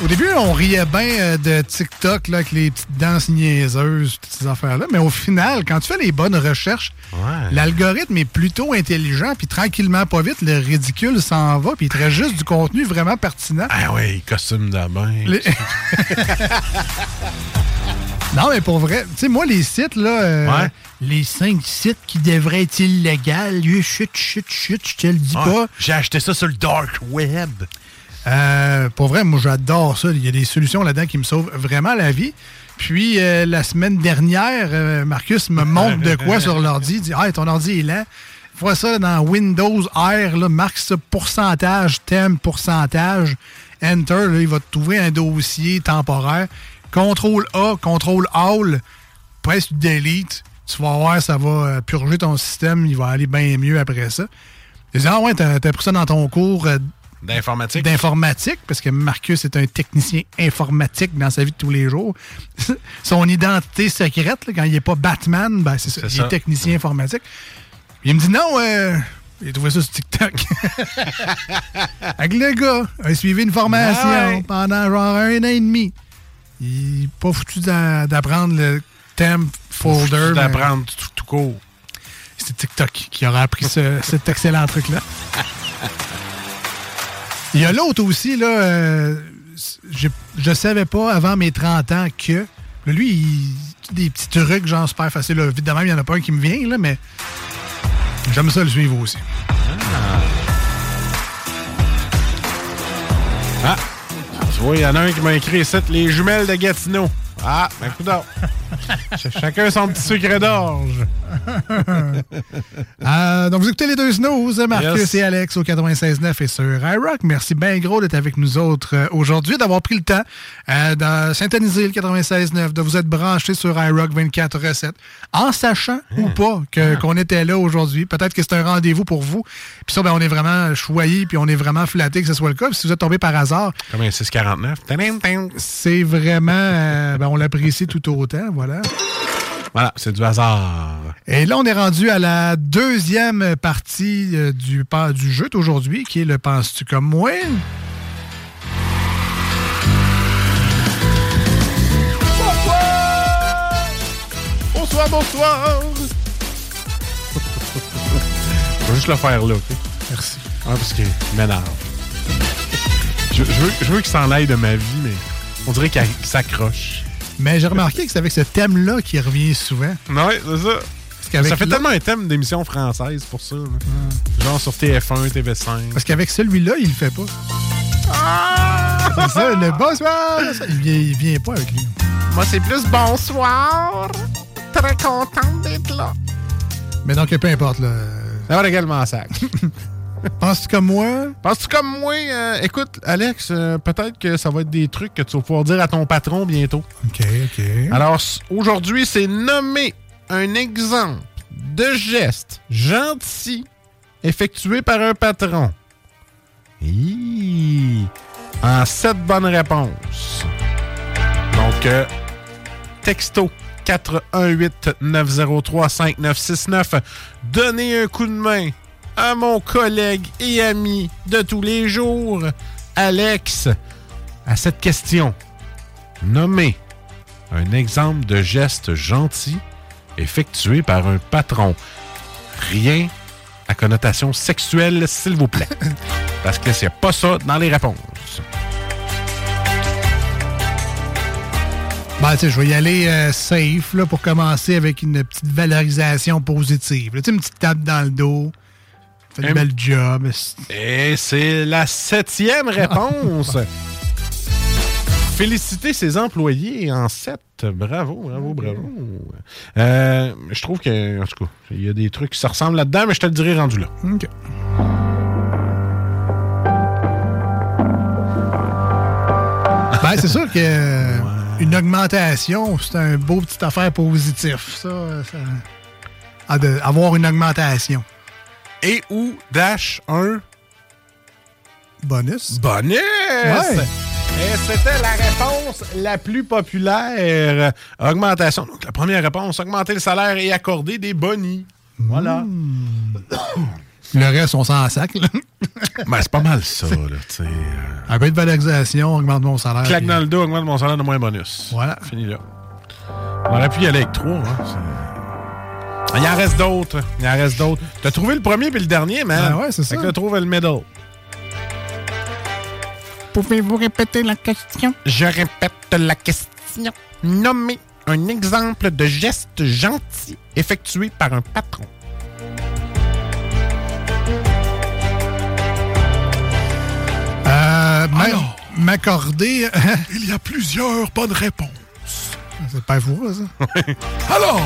S6: Au début, on riait bien euh, de TikTok là, avec les petites danses niaiseuses, toutes ces affaires-là. Mais au final, quand tu fais les bonnes recherches, l'algorithme est plutôt intelligent, puis tranquillement, pas vite, le ridicule s'en va, puis il te reste juste du contenu vraiment pertinent.
S7: Ah oui, costume de bain.
S6: Les- Non, mais pour vrai, tu sais, moi, les sites, là, euh,
S7: Ouais.
S6: les cinq sites qui devraient être illégaux, chut, chut, chut, je te le dis pas.
S7: J'ai acheté ça sur le dark web.
S6: Euh, pour vrai, moi, j'adore ça. Il y a des solutions là-dedans qui me sauvent vraiment la vie. Puis, euh, la semaine dernière, Marcus me montre de quoi sur l'ordi. Il dit Ah, ton ordi est lent. Vois ça dans Windows R, là, marque ça pourcentage, thème, pourcentage, Enter. là, il va te trouver un dossier temporaire. Contrôle A, contrôle All, presse Delete. Tu vas voir, ça va euh, purger ton système. Il va aller bien mieux après ça. Il dit Ah ouais, t'as pris ça dans ton cours euh,
S7: D'informatique.
S6: d'informatique, parce que Marcus est un technicien informatique dans sa vie de tous les jours. Son identité secrète, là, quand il n'est pas Batman, ben c'est ça, il est technicien informatique. Il me dit non, euh, il a trouvé ça sur TikTok. Avec le gars, a suivi une formation
S7: Ah ouais.
S6: pendant genre un an et demi. Il n'est pas foutu d'a- d'apprendre le thème folder. mais
S7: D'apprendre tout, tout court.
S6: C'est TikTok qui aura appris ce- cet excellent truc-là. Il y a l'autre aussi, là. euh, je, je savais pas avant mes 30 ans que. lui, il, des petits trucs, genre super facile. Là. Évidemment, il n'y en a pas un qui me vient, là, mais j'aime ça le suivre aussi.
S7: Ah! Tu vois, il y en a un qui m'a écrit ici, les jumelles de Gatineau. Ah, ben. Ch- Chacun son petit secret d'orge.
S6: Euh, donc, vous écoutez les deux snooze, Marcus
S7: Yes.
S6: et Alex au 96.9 et sur iRock. Merci bien gros d'être avec nous autres euh, aujourd'hui, d'avoir pris le temps euh, de syntoniser le 96.9, de vous être branchés sur iRock 24-7, en sachant ou pas que- qu'on était là aujourd'hui. Peut-être que c'est un rendez-vous pour vous. Puis ça, ben, on est vraiment choyés, puis on est vraiment flattés que ce soit le cas. Puis si vous êtes tombé par hasard,
S7: Comme un 649. Tadam, tam.
S6: c'est vraiment... euh, ben, on l'apprécie tout autant, voilà.
S7: Voilà, c'est du hasard.
S6: Et là, on est rendu à la deuxième partie euh, du, du jeu d'aujourd'hui, qui est le Penses-tu comme moi?
S7: Bonsoir, bonsoir. Je vais juste le faire là, OK?
S6: Merci.
S7: Ah, parce qu'il m'énerve. Je, je veux, je veux qu'il s'en aille de ma vie, mais on dirait qu'il s'accroche.
S6: Mais j'ai remarqué que c'est avec ce thème-là qui revient souvent.
S7: Ouais, c'est ça. Ça fait tellement un thème d'émission française pour ça. Genre sur TF1, TV5.
S6: Parce qu'avec celui-là, il le fait pas. C'est ça, le bonsoir! ça, Il vient, il vient pas avec lui.
S7: Moi, c'est plus bonsoir. Très contente d'être là.
S6: Mais donc, peu importe. Là.
S7: Ça va également sac.
S6: Penses-tu comme moi?
S7: Penses-tu comme moi? Euh, écoute, Alex, euh, peut-être que ça va être des trucs que tu vas pouvoir dire à ton patron bientôt.
S6: OK, OK.
S7: Alors, aujourd'hui, c'est nommer un exemple de geste gentil effectué par un patron. Hi! En sept bonnes réponses. Donc, euh, texto 418-903-5969. Donnez un coup de main à mon collègue et ami de tous les jours, Alex, à cette question. Nommez un exemple de geste gentil effectué par un patron. Rien à connotation sexuelle, s'il vous plaît. Parce que c'est pas ça dans les réponses.
S6: Ben, tu sais, je vais y aller euh, safe là, pour commencer avec une petite valorisation positive. là. Une petite tape dans le dos. Fait
S7: Un-
S6: un bel job.
S7: Et c'est la septième réponse. Féliciter ses employés en sept. Bravo, bravo, bravo. Euh, je trouve que, en tout cas, il y a des trucs qui se ressemblent là-dedans, mais je te le dirai rendu là.
S6: OK. Ben, c'est sûr que une augmentation, c'est un beau petit affaire positif. Ça, avoir une augmentation.
S7: Et ou dash un
S6: bonus.
S7: Bonus!
S6: Ouais.
S7: Et c'était la réponse la plus populaire. Augmentation. Donc, la première réponse, augmenter le salaire et accorder des bonnies. Voilà.
S6: Le reste, on s'en sac. là.
S7: Ben, c'est pas mal ça, là.
S6: Un peu de valorisation, augmente mon salaire.
S7: Claque dans le dos, augmente mon salaire de moins bonus.
S6: Voilà.
S7: Fini là. On aurait pu y aller avec trois. Hein. Il en reste d'autres. Il en reste d'autres. T'as trouvé le premier puis le dernier, man.
S6: Ben ouais, c'est
S7: Fait
S6: ça.
S7: que t'as trouvé le middle.
S6: Pouvez-vous répéter la question?
S7: Je répète la question. Nommez un exemple de geste gentil effectué par un patron.
S6: Euh, m'a- M'accorder.
S7: Il y a plusieurs bonnes réponses.
S6: C'est pas vous, ça?
S7: Alors,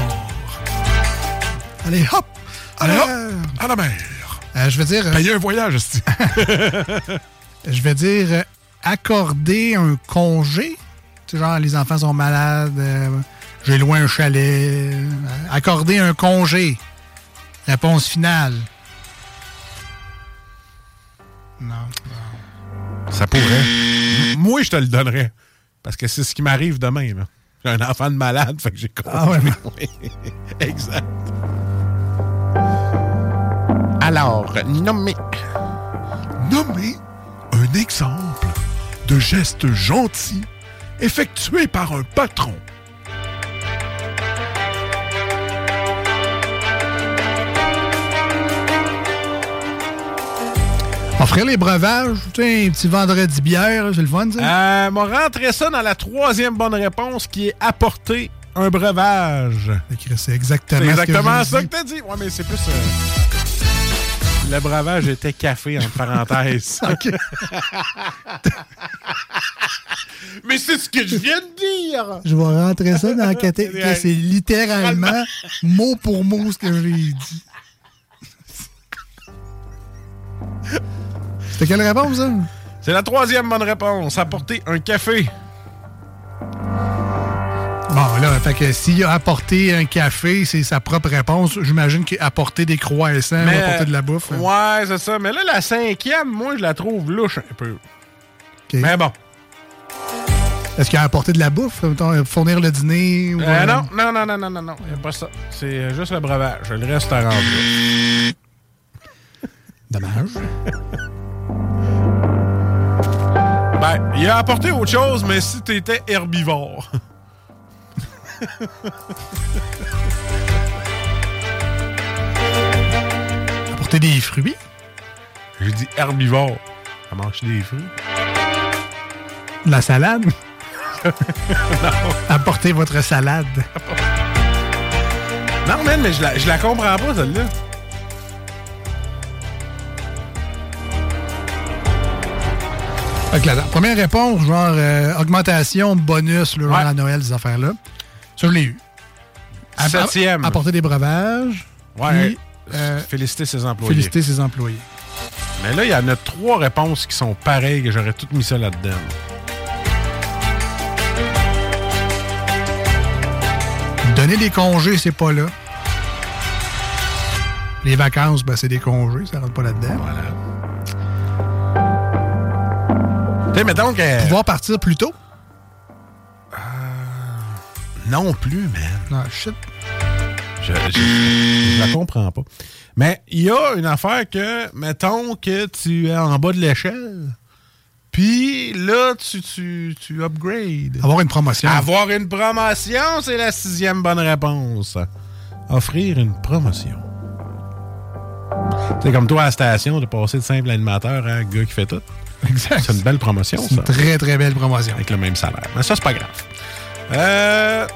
S6: Allez, hop!
S7: Allez, hop!
S6: Euh,
S7: à la mer.
S6: euh, je veux dire. euh,
S7: Payer un voyage, esti.
S6: je vais dire accorder un congé. Tu sais, genre, les enfants sont malades, j'ai loin un chalet. accorder un congé. Réponse finale. Non.
S7: Ça pourrait. Moi, je te le donnerais. Parce que c'est ce qui m'arrive demain. J'ai un enfant de malade, fait que j'ai compris.
S6: Ah ouais, mais-
S7: exact. Alors, nommez. Nommez un exemple de geste gentil effectué par un patron.
S6: Offrir les breuvages, tu sais, un petit vendredi bière, c'est le fun, ça?
S7: Euh, m'a rentré ça dans la troisième bonne réponse qui est apporter un breuvage.
S6: C'est exactement,
S7: C'est
S6: ce que
S7: exactement ça
S6: dit.
S7: que t'as dit. Ouais, mais c'est plus. euh, Le breuvage était café, entre parenthèses. mais c'est ce que je viens de dire!
S6: Je vais rentrer ça dans la catégorie. C'est littéralement mot pour mot ce que j'ai dit. C'était quelle réponse, ça?
S7: C'est la troisième bonne réponse. Apporter un café.
S6: Bon, là, fait que s'il a apporté un café, c'est sa propre réponse. J'imagine qu'apporter des croissants ou apporter de la bouffe. hein.
S7: Ouais, c'est ça. Mais là, la cinquième, moi, je la trouve louche un peu. Mais bon.
S6: Est-ce qu'il a apporté de la bouffe? mettons, Fournir le dîner? Ou,
S7: Euh,
S6: euh,
S7: non, non, non, non, non, non, non. Y a pas ça. C'est euh, juste le breuvage. Le reste, là.
S6: Dommage.
S7: Ben, il a apporté autre chose, mais si t'étais herbivore.
S6: Apporter des fruits?
S7: J'ai dit herbivore. Ça mange des fruits.
S6: De la salade?
S7: non.
S6: Apporter votre salade.
S7: Non, man, mais je la, je la comprends pas, celle-là.
S6: Fait que la, la première réponse, genre euh, augmentation, bonus, le genre à Noël, ces affaires-là. Ça, je l'ai eu.
S7: Septième.
S6: Apporter des breuvages.
S7: Ouais.
S6: puis, euh,
S7: féliciter ses employés.
S6: féliciter ses employés.
S7: Mais là, il y en a trois réponses qui sont pareilles, que j'aurais toutes mis ça là-dedans.
S6: Donner des congés, c'est pas là. Les vacances, ben, c'est des congés, ça rentre pas là-dedans.
S7: Voilà. Tu sais, mettons que.
S6: Pouvoir partir plus tôt?
S7: Non plus, man.
S6: Non, shit.
S7: Je, je- je la comprends pas. Mais il y a une affaire que, mettons que tu es en bas de l'échelle, puis là, tu, tu, tu upgrades.
S6: Avoir une promotion.
S7: Avoir une promotion, c'est la sixième bonne réponse. offrir une promotion. C'est comme toi à la station, de passer de simple animateur à un gars qui fait tout.
S6: Exact.
S7: C'est une belle promotion,
S6: C'est
S7: ça.
S6: une très, très belle promotion.
S7: Avec le même salaire. Mais ça, c'est pas grave. Euh,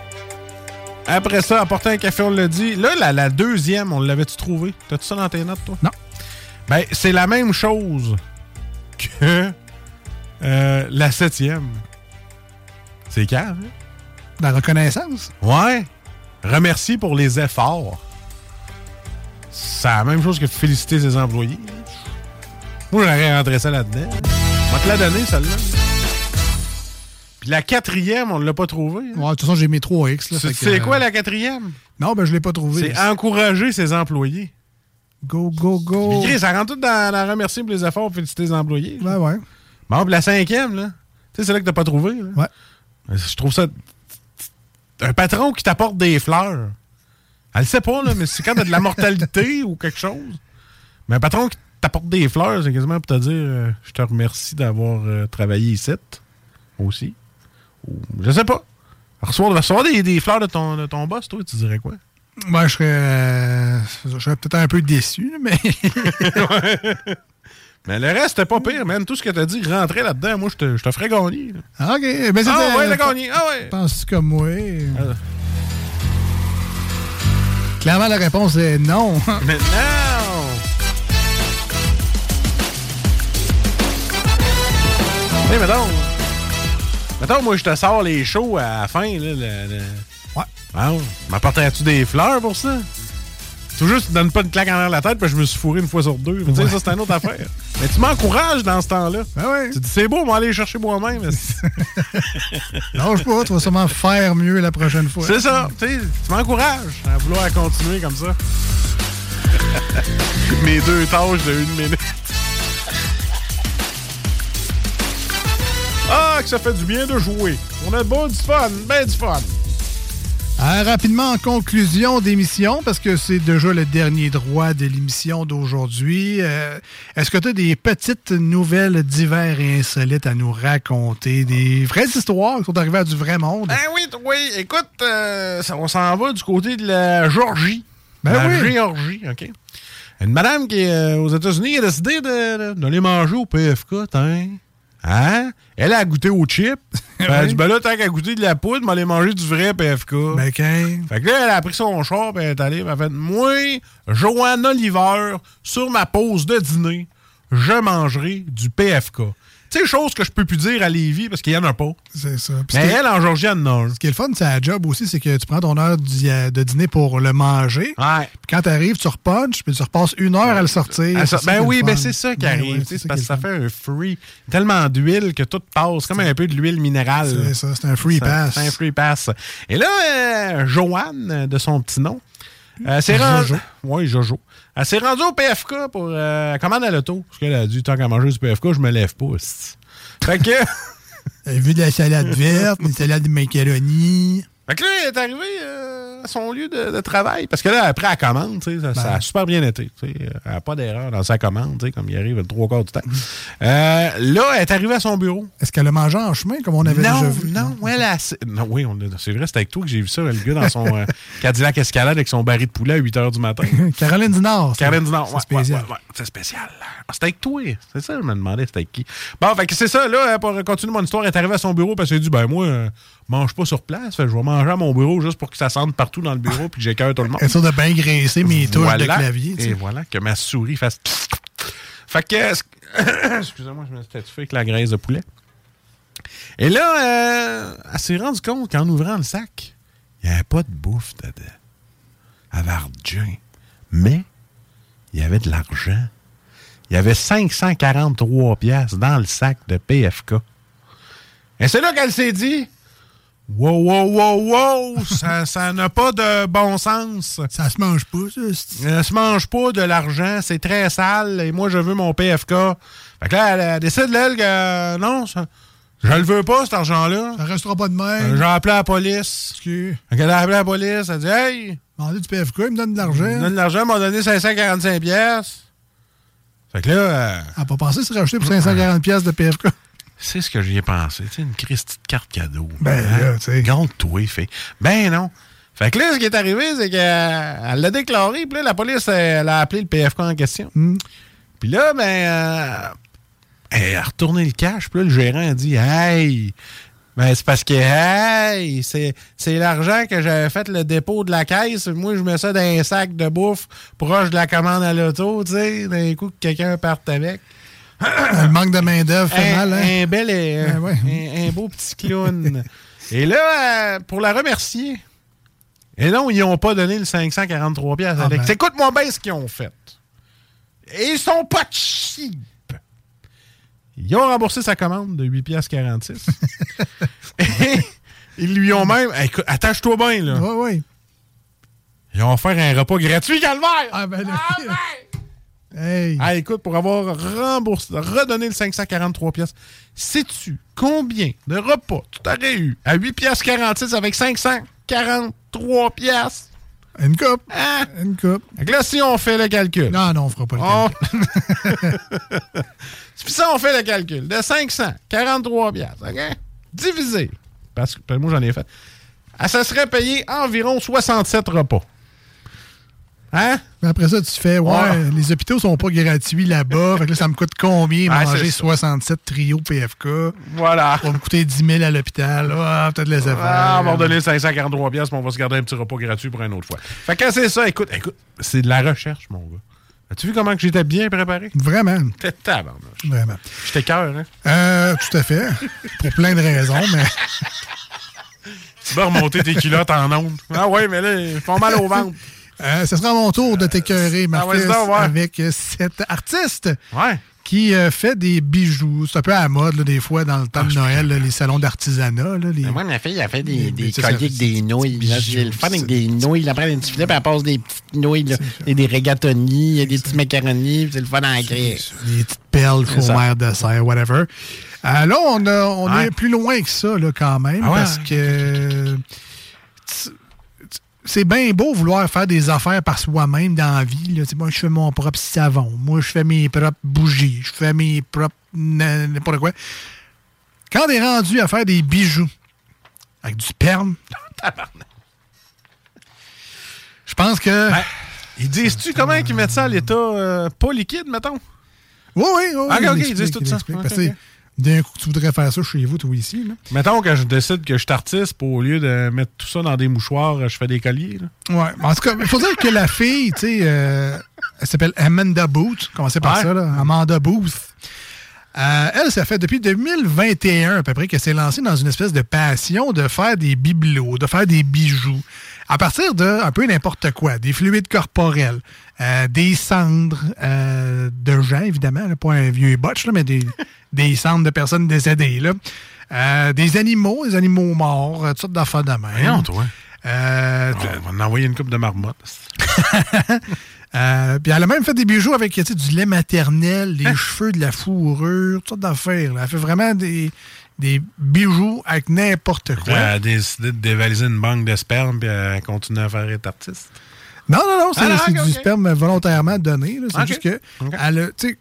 S7: après ça, apporter un café, on l'a dit. Là, la, la deuxième, on l'avait-tu trouvé? T'as-tu ça dans tes notes, toi?
S6: Non.
S7: Ben, c'est la même chose que euh, la septième. C'est calme, hein?
S6: La reconnaissance.
S7: Ouais. Remercie pour les efforts. C'est la même chose que féliciter ses employés. Moi, j'aurais rentré ça là-dedans. On va te la donner, celle-là. Puis la quatrième, on ne l'a pas trouvée. hein?
S6: Ouais, de toute façon, j'ai mes 3X. là,
S7: C'est quoi
S6: euh,
S7: la quatrième?
S6: Non, ben je l'ai pas trouvé.
S7: C'est encourager ses employés.
S6: Go, go, go.
S7: Puis, ça rentre tout dans la remercier pour les efforts, féliciter les employés.
S6: Ouais, ouais.
S7: Bon, puis la cinquième, là. Tu sais, c'est là que t'as pas trouvé. Là.
S6: Ouais.
S7: Je trouve ça. Un patron qui t'apporte des fleurs. Elle le sait pas, là, mais c'est quand t'as de la mortalité ou quelque chose. Mais un patron qui t'apporte des fleurs, c'est quasiment pour te dire euh, je te remercie d'avoir euh, travaillé ici aussi. Je sais pas. Recevoir, recevoir des, des fleurs de ton, de ton boss, toi, tu dirais quoi?
S6: Moi, je serais, euh, je serais peut-être un peu déçu, mais.
S7: Mais le reste, c'était pas pire, man. Tout ce que t'as dit, rentrer là-dedans, moi, je te, je te ferais gagner. là.
S6: Ah, OK. Ben, c'était-
S7: Ah ouais, t'as gagné. Ah ouais.
S6: Penses-tu comme moi? Clairement, la réponse est non.
S7: Mais non! Hey, mettons. Mettons, moi, je te sors les shows à la fin, là. Le, le-
S6: Ouais.
S7: Wow. M'apporterais-tu des fleurs pour ça? Tout juste, donne pas une claque en l'air la tête, que je me suis fourré une fois sur deux. Tu sais, ça, c'est une autre affaire. Mais tu m'encourages dans ce temps-là.
S6: Ben ouais.
S7: Tu dis, c'est beau, on va aller les chercher moi-même.
S6: Lâche pas, tu vas sûrement faire mieux la prochaine fois.
S7: C'est ça. Tu sais, tu m'encourages à vouloir continuer comme ça. Mes deux tâches de une minute. Ah, que ça fait du bien de jouer. On a beau du fun, ben du fun.
S6: Euh, rapidement, en conclusion d'émission, parce que c'est déjà le dernier droit de l'émission d'aujourd'hui, euh, est-ce que tu as des petites nouvelles divers et insolites à nous raconter? Des vraies histoires qui sont arrivées à du vrai monde?
S7: Ben oui, oui. Écoute, euh, on s'en va du côté de la Georgie.
S6: Ben
S7: la
S6: oui.
S7: Géorgie, OK. Une madame qui est euh, aux États-Unis a décidé de- de- d'aller manger au PFK, tiens. Hein? Elle a goûté au chip. Elle a dit, ben là, tant qu'à goûter de la poudre, aller manger du vrai PFK.
S6: Ben, qu'un.
S7: Fait que là, elle a pris son char, puis elle est allée, elle a fait Moi, Joanne Oliver, sur ma pause de dîner, je mangerai du PFK. Tu sais, chose que je peux plus dire à Lévis parce qu'il y en a pas.
S6: C'est ça.
S7: Mais elle, en Georgie, elle en a un.
S6: Ce qui est le fun, c'est la job aussi, c'est que tu prends ton heure de dîner pour le manger.
S7: Ouais.
S6: Puis quand tu arrives, tu repunches, puis tu repasses une heure à le sortir.
S7: Ben oui, ben c'est ça qui
S6: Ben
S7: arrive.
S6: ouais,
S7: tu sais,
S6: c'est
S7: parce que ça fait un free. Tellement d'huile que tout passe. Comme un peu de l'huile minérale.
S6: C'est ça, c'est un free pass.
S7: C'est un free pass. Et là, euh, Joanne, de son petit nom, euh, s'est rendue. Oui, Jojo. Elle s'est rendue au PFK pour euh, commander à l'auto. Parce qu'elle a dit tant qu'à manger du PFK, je me lève pas. Fait que.
S6: T'as vu de la salade verte, des salades de macaroni.
S7: Fait que là, elle est arrivée euh, à son lieu de, de travail. Parce que là, après, elle commande, ça, ça a super bien été. tu sais. Elle n'a pas d'erreur dans sa commande, comme il arrive le trois quarts du temps. Euh, là, elle est arrivée à son bureau.
S6: Est-ce qu'elle a mangé en chemin, comme on avait
S7: non,
S6: déjà vu?
S7: non, elle a... Non, oui, c'est vrai, c'était avec toi que j'ai vu ça, le gars dans son euh, Cadillac Escalade avec son baril de poulet à 8 h du matin.
S6: Caroline du Nord.
S7: Caroline du Nord, ouais,
S6: C'est spécial.
S7: ouais, ouais, ouais, c'est spécial. Ah, c'était avec toi. C'est ça, je me demandais c'était avec qui. Bon, fait que c'est ça, là, pour continuer mon histoire, elle est arrivée à son bureau parce qu'elle a dit, ben moi, euh, mange pas sur place, fait je vais manger à mon bureau juste pour que ça sente partout dans le bureau puis que j'écœure tout le monde.
S6: Elle de bien graisser mes touches de
S7: Voilà.
S6: clavier. tu sais.
S7: Et voilà, que ma souris fasse. Fait que. Excusez-moi, je me suis fait avec la graisse de poulet. Et là, euh, elle s'est rendue compte qu'en ouvrant le sac, il n'y avait pas de bouffe dedans. Rien. Mais, il y avait de l'argent. Il y avait 543 pièces dans le sac de PFK. Et c'est là qu'elle s'est dit Wow, wow, wow, wow, ça ça n'a pas de bon sens.
S6: Ça se mange pas, ça.
S7: Ça se mange pas de l'argent, c'est très sale et moi je veux mon PFK. Fait que là, elle, elle décide, elle, que non, ça- je le veux pas, cet argent-là.
S6: Ça restera pas de
S7: Euh,
S6: même.
S7: J'ai appelé la police.
S6: Excuse.
S7: Fait qu'elle a appelé la police, elle a dit Hey,
S6: Demandez du PFK, il me donne de
S7: il
S6: l'argent.
S7: me donne de l'argent, elle m'a donné 545 pièces. Fait que là, euh,
S6: Elle n'a pas pensé se racheter pour 540 pièces de PFK.
S7: C'est ce que j'y ai pensé. Sais, une Christie de carte cadeau.
S6: Ben, là, tu sais.
S7: Garde-toi, fait. Ben non. Fait que là, ce qui est arrivé, c'est qu'elle l'a déclaré, puis là, la police, elle a appelé le PFK en question. Puis là, ben, euh, elle a retourné le cash, puis là, le gérant a dit Hey, ben, c'est parce que, hey, c'est, c'est l'argent que j'avais fait le dépôt de la caisse. Moi, je mets ça dans un sac de bouffe proche de la commande à l'auto, tu sais, d'un coup que quelqu'un parte avec.
S6: Le manque de main-d'œuvre fait
S7: un,
S6: mal, hein?
S7: un bel, euh,
S6: Ah ouais.
S7: un, un beau petit clown. Et là, euh, pour la remercier, et non, ils n'ont pas donné le 543 pièces.
S6: Ah ben.
S7: Écoute-moi bien ce qu'ils ont fait. Et ils sont pas cheap. Ils ont remboursé sa commande de 8 pièces 46. Et ils lui ont même... Écoute, attache-toi bien, là.
S6: Oui, oui.
S7: Ils ont offert un repas gratuit, Calvaire!
S6: Ah, ben, Hey.
S7: Ah, écoute, pour avoir remboursé, redonné le 543 pièces, sais-tu combien de repas tu t'aurais eu à 8 pièces 46 avec 543 pièces?
S6: Une coupe.
S7: Ah!
S6: Une coupe.
S7: Que là, si on fait le calcul.
S6: Non, non, on fera pas le
S7: on...
S6: calcul.
S7: Puis ça, on fait le calcul. De 543 pièces, OK? Divisé. Parce que moi, j'en ai fait. Ah, ça serait payé environ 67 repas. Hein?
S6: Mais après ça, tu fais, ouais,
S7: Ouais.
S6: les hôpitaux sont pas gratuits là-bas. fait que là, ça me coûte combien
S7: Ah,
S6: manger
S7: c'est ça.
S6: 67 trios PFK?
S7: Voilà.
S6: Ça va me coûter 10 000 à l'hôpital. Ah, peut-être les affaires.
S7: Ah, on va redonner 543 pièces, mais on va se garder un petit repas gratuit pour une autre fois. Fait que c'est ça, écoute, écoute, c'est de la recherche, mon gars. As-tu vu comment que j'étais bien préparé?
S6: Vraiment.
S7: T'es tabarnouche.
S6: Vraiment.
S7: J'étais cœur, hein?
S6: Euh, tout à fait. Pour plein de raisons, mais.
S7: Tu vas remonter tes culottes en ondes. Ah ouais, mais là, ils font mal au ventre.
S6: Euh, ce sera mon tour de t'écœurer,
S7: Ah
S6: Marcus,
S7: ouais.
S6: avec euh, cet artiste
S7: Ouais.
S6: qui euh, fait des bijoux. C'est un peu à la mode, là, des fois, dans le
S7: Ah,
S6: temps de Noël, là, les salons d'artisanat. là, les-
S23: Moi, ma fille, elle fait des, des colliers avec des nouilles. C'est le fun avec des nouilles. Après, elle prend elle passe des petites nouilles. Là. Et des rigatoni, il y a des petits macaronis. C'est le fun à écrire.
S6: Des petites perles, chaumières, dessert, whatever. Euh, là, on, a- on
S23: Ouais.
S6: est plus loin que ça, là, quand même,
S23: Ah ouais?
S6: parce que c'est bien beau vouloir faire des affaires par soi-même dans la vie. Là. Moi, je fais mon propre savon. Moi, je fais mes propres bougies. Je fais mes propres n'importe quoi. Quand est rendu à faire des bijoux avec du sperme, je pense que...
S7: Ils disent-tu comment ils mettent ça à l'état euh, pas liquide, mettons?
S6: Oui, oui, oui.
S7: Ah, ok,
S6: il
S7: ok, ils disent tout ça.
S6: D'un coup, tu voudrais faire ça chez vous, toi, ici. Là.
S7: Mettons que je décide que je suis artiste, pour au lieu de mettre tout ça dans des mouchoirs, je fais des colliers. Là.
S6: Ouais. En tout cas, il faut dire que la fille, tu sais, euh, elle s'appelle Amanda Booth. Commencez par
S7: Ouais.
S6: ça, là? Amanda Booth. Euh, elle, ça fait depuis 2021 à peu près qu'elle s'est lancée dans une espèce de passion de faire des bibelots, de faire des bijoux. À partir de un peu n'importe quoi, des fluides corporels, euh, des cendres euh, de gens, évidemment, là, pas un vieux botch, là, mais des, des cendres de personnes décédées. Là. Euh, des animaux, des animaux morts, toutes sortes d'affaires de même.
S7: Toi. On va en envoyer une coupe de marmotte.
S6: Euh, puis elle a même fait des bijoux avec tu sais, du lait maternel, des cheveux, de la fourrure, toutes sortes d'affaires. Elle fait vraiment des, des bijoux avec n'importe quoi.
S7: Elle a décidé de dévaliser une banque de sperme puis elle continue à faire être artiste.
S6: Non, non, non, c'est
S7: Ah,
S6: du sperme volontairement donné. C'est juste que, elle a, tu sais,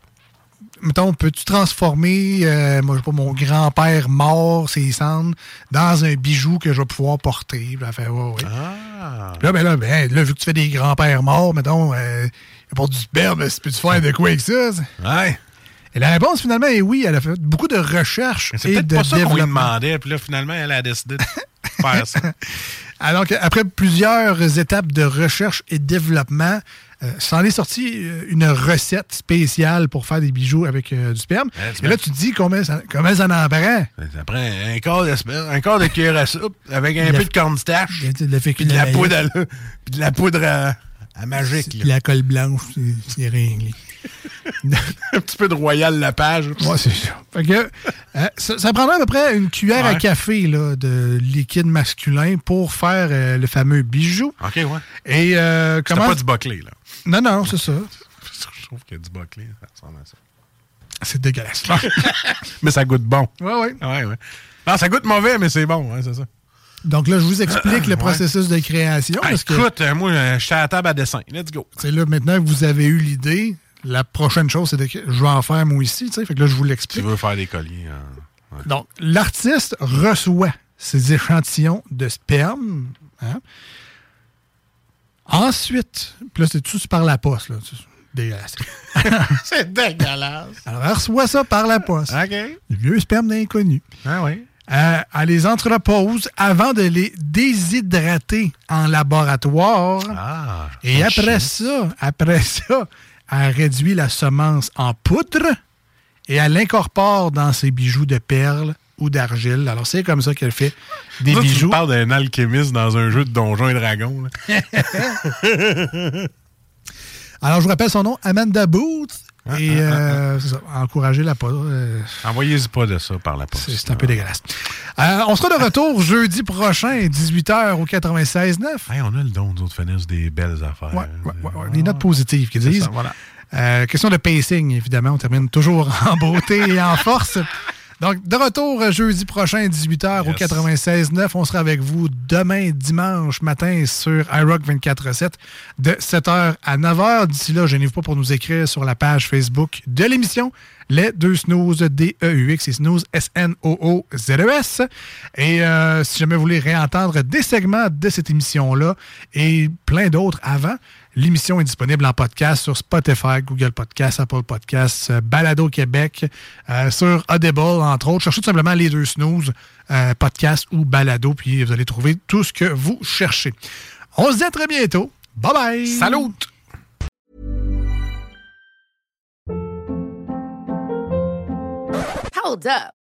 S6: mettons, peux-tu transformer, euh, moi, je sais pas, mon grand-père mort, ses cendres, dans un bijou que je vais pouvoir porter? Puis elle fait, ouais, ouais.
S7: Ah.
S6: Puis Là, ben là, ben, là, vu que tu fais des grands-pères morts, mettons, euh, pour du sperme, peux-tu faire de quoi avec ça?
S7: Ouais.
S6: Et la réponse, finalement, est oui. Elle a fait beaucoup de recherches et de
S7: pas ça qu'on lui
S6: développement.
S7: demandait, puis là, finalement, elle a décidé de faire ça.
S6: Alors après plusieurs étapes de recherche et développement, euh, s'en est sorti euh, une recette spéciale pour faire des bijoux avec euh, du sperme. Et là, tu te dis combien ça, combien ça en prend?
S7: Ça prend un quart de sperme, un quart de cuillère à soupe avec un
S6: La-
S7: peu de cornstarch,
S6: De la
S7: puis de la poudre à, puis de la poudre à, à magique.
S6: Puis
S7: là.
S6: la colle blanche, c'est- c'est réglé.
S7: un petit peu de Royal Lepage.
S6: Ouais, c'est ça. Fait que, euh, ça, ça prendrait à peu près une cuillère à café là, de liquide masculin pour faire euh, le fameux bijou.
S7: OK, ouais.
S6: Et euh, comment...
S7: pas du Buckley, là.
S6: Non, non, c'est ça.
S7: Je trouve que du Buckley, ça ressemble à ça.
S6: C'est dégueulasse.
S7: mais ça goûte bon.
S6: Ouais, ouais.
S7: Ouais, ouais. Non, ça goûte mauvais, mais c'est bon, hein, c'est ça.
S6: Donc là, je vous explique le
S7: Ouais.
S6: processus de création.
S7: Ah,
S6: parce que
S7: écoute, euh, moi, euh, je suis à la table à dessin. Let's go.
S6: c'est là, maintenant que vous avez eu l'idée, la prochaine chose, c'est de que je vais en faire moi aussi. tu sais. Fait que là, je vous
S7: Tu
S6: l'explique.
S7: veux faire des colliers. hein?
S6: Donc, l'artiste reçoit ces échantillons de sperme. hein. Ensuite, puis là, c'est tout par la poste. Là? C'est Dégueulasse.
S7: C'est dégueulasse.
S6: Alors, elle reçoit ça par la poste.
S7: OK.
S6: Du vieux sperme d'inconnu.
S7: Ah oui.
S6: Euh, elle les entrepose avant de les déshydrater en laboratoire.
S7: Ah.
S6: Et après
S7: chiant.
S6: ça, après ça, elle réduit la semence en poudre et elle l'incorpore dans ses bijoux de perles ou d'argile. Alors, c'est comme ça qu'elle fait des
S7: Tu
S6: bijoux.
S7: me parles d'un alchimiste dans un jeu de Donjons et Dragons.
S6: Alors, je vous rappelle son nom, Amanda Booth. Et euh, c'est ça, encourager la poudre. euh,
S7: Envoyez-y pas de ça par la poste.
S6: c'est un peu dégueulasse. Euh, on sera de retour jeudi prochain, 18h au 96.9.
S7: Hey, on a le don, nous autres, finissent des belles affaires.
S6: Ouais, ouais, ouais, ouais. Des notes positives qui
S7: C'est
S6: disent.
S7: ça, voilà.
S6: Euh, question de pacing, évidemment. On termine toujours en beauté et en force. Donc, de retour euh, jeudi prochain, 18h au 96.9. On sera avec vous demain, dimanche matin, sur iRock 24.7, de 7h à 9h. D'ici là, gênez-vous pas pour nous écrire sur la page Facebook de l'émission. Les deux snooze, D-E-U-X et snooze, S-N-O-O-Z-E-S. Et euh, si jamais vous voulez réentendre des segments de cette émission-là et plein d'autres avant, L'émission est disponible en podcast sur Spotify, Google Podcasts, Apple Podcasts, euh, Balado Québec, euh, sur Audible, entre autres. Cherchez tout simplement les deux snooze, euh, podcast ou balado, puis vous allez trouver tout ce que vous cherchez. On se dit à très bientôt. Bye bye!
S7: Salut!
S4: Hold up.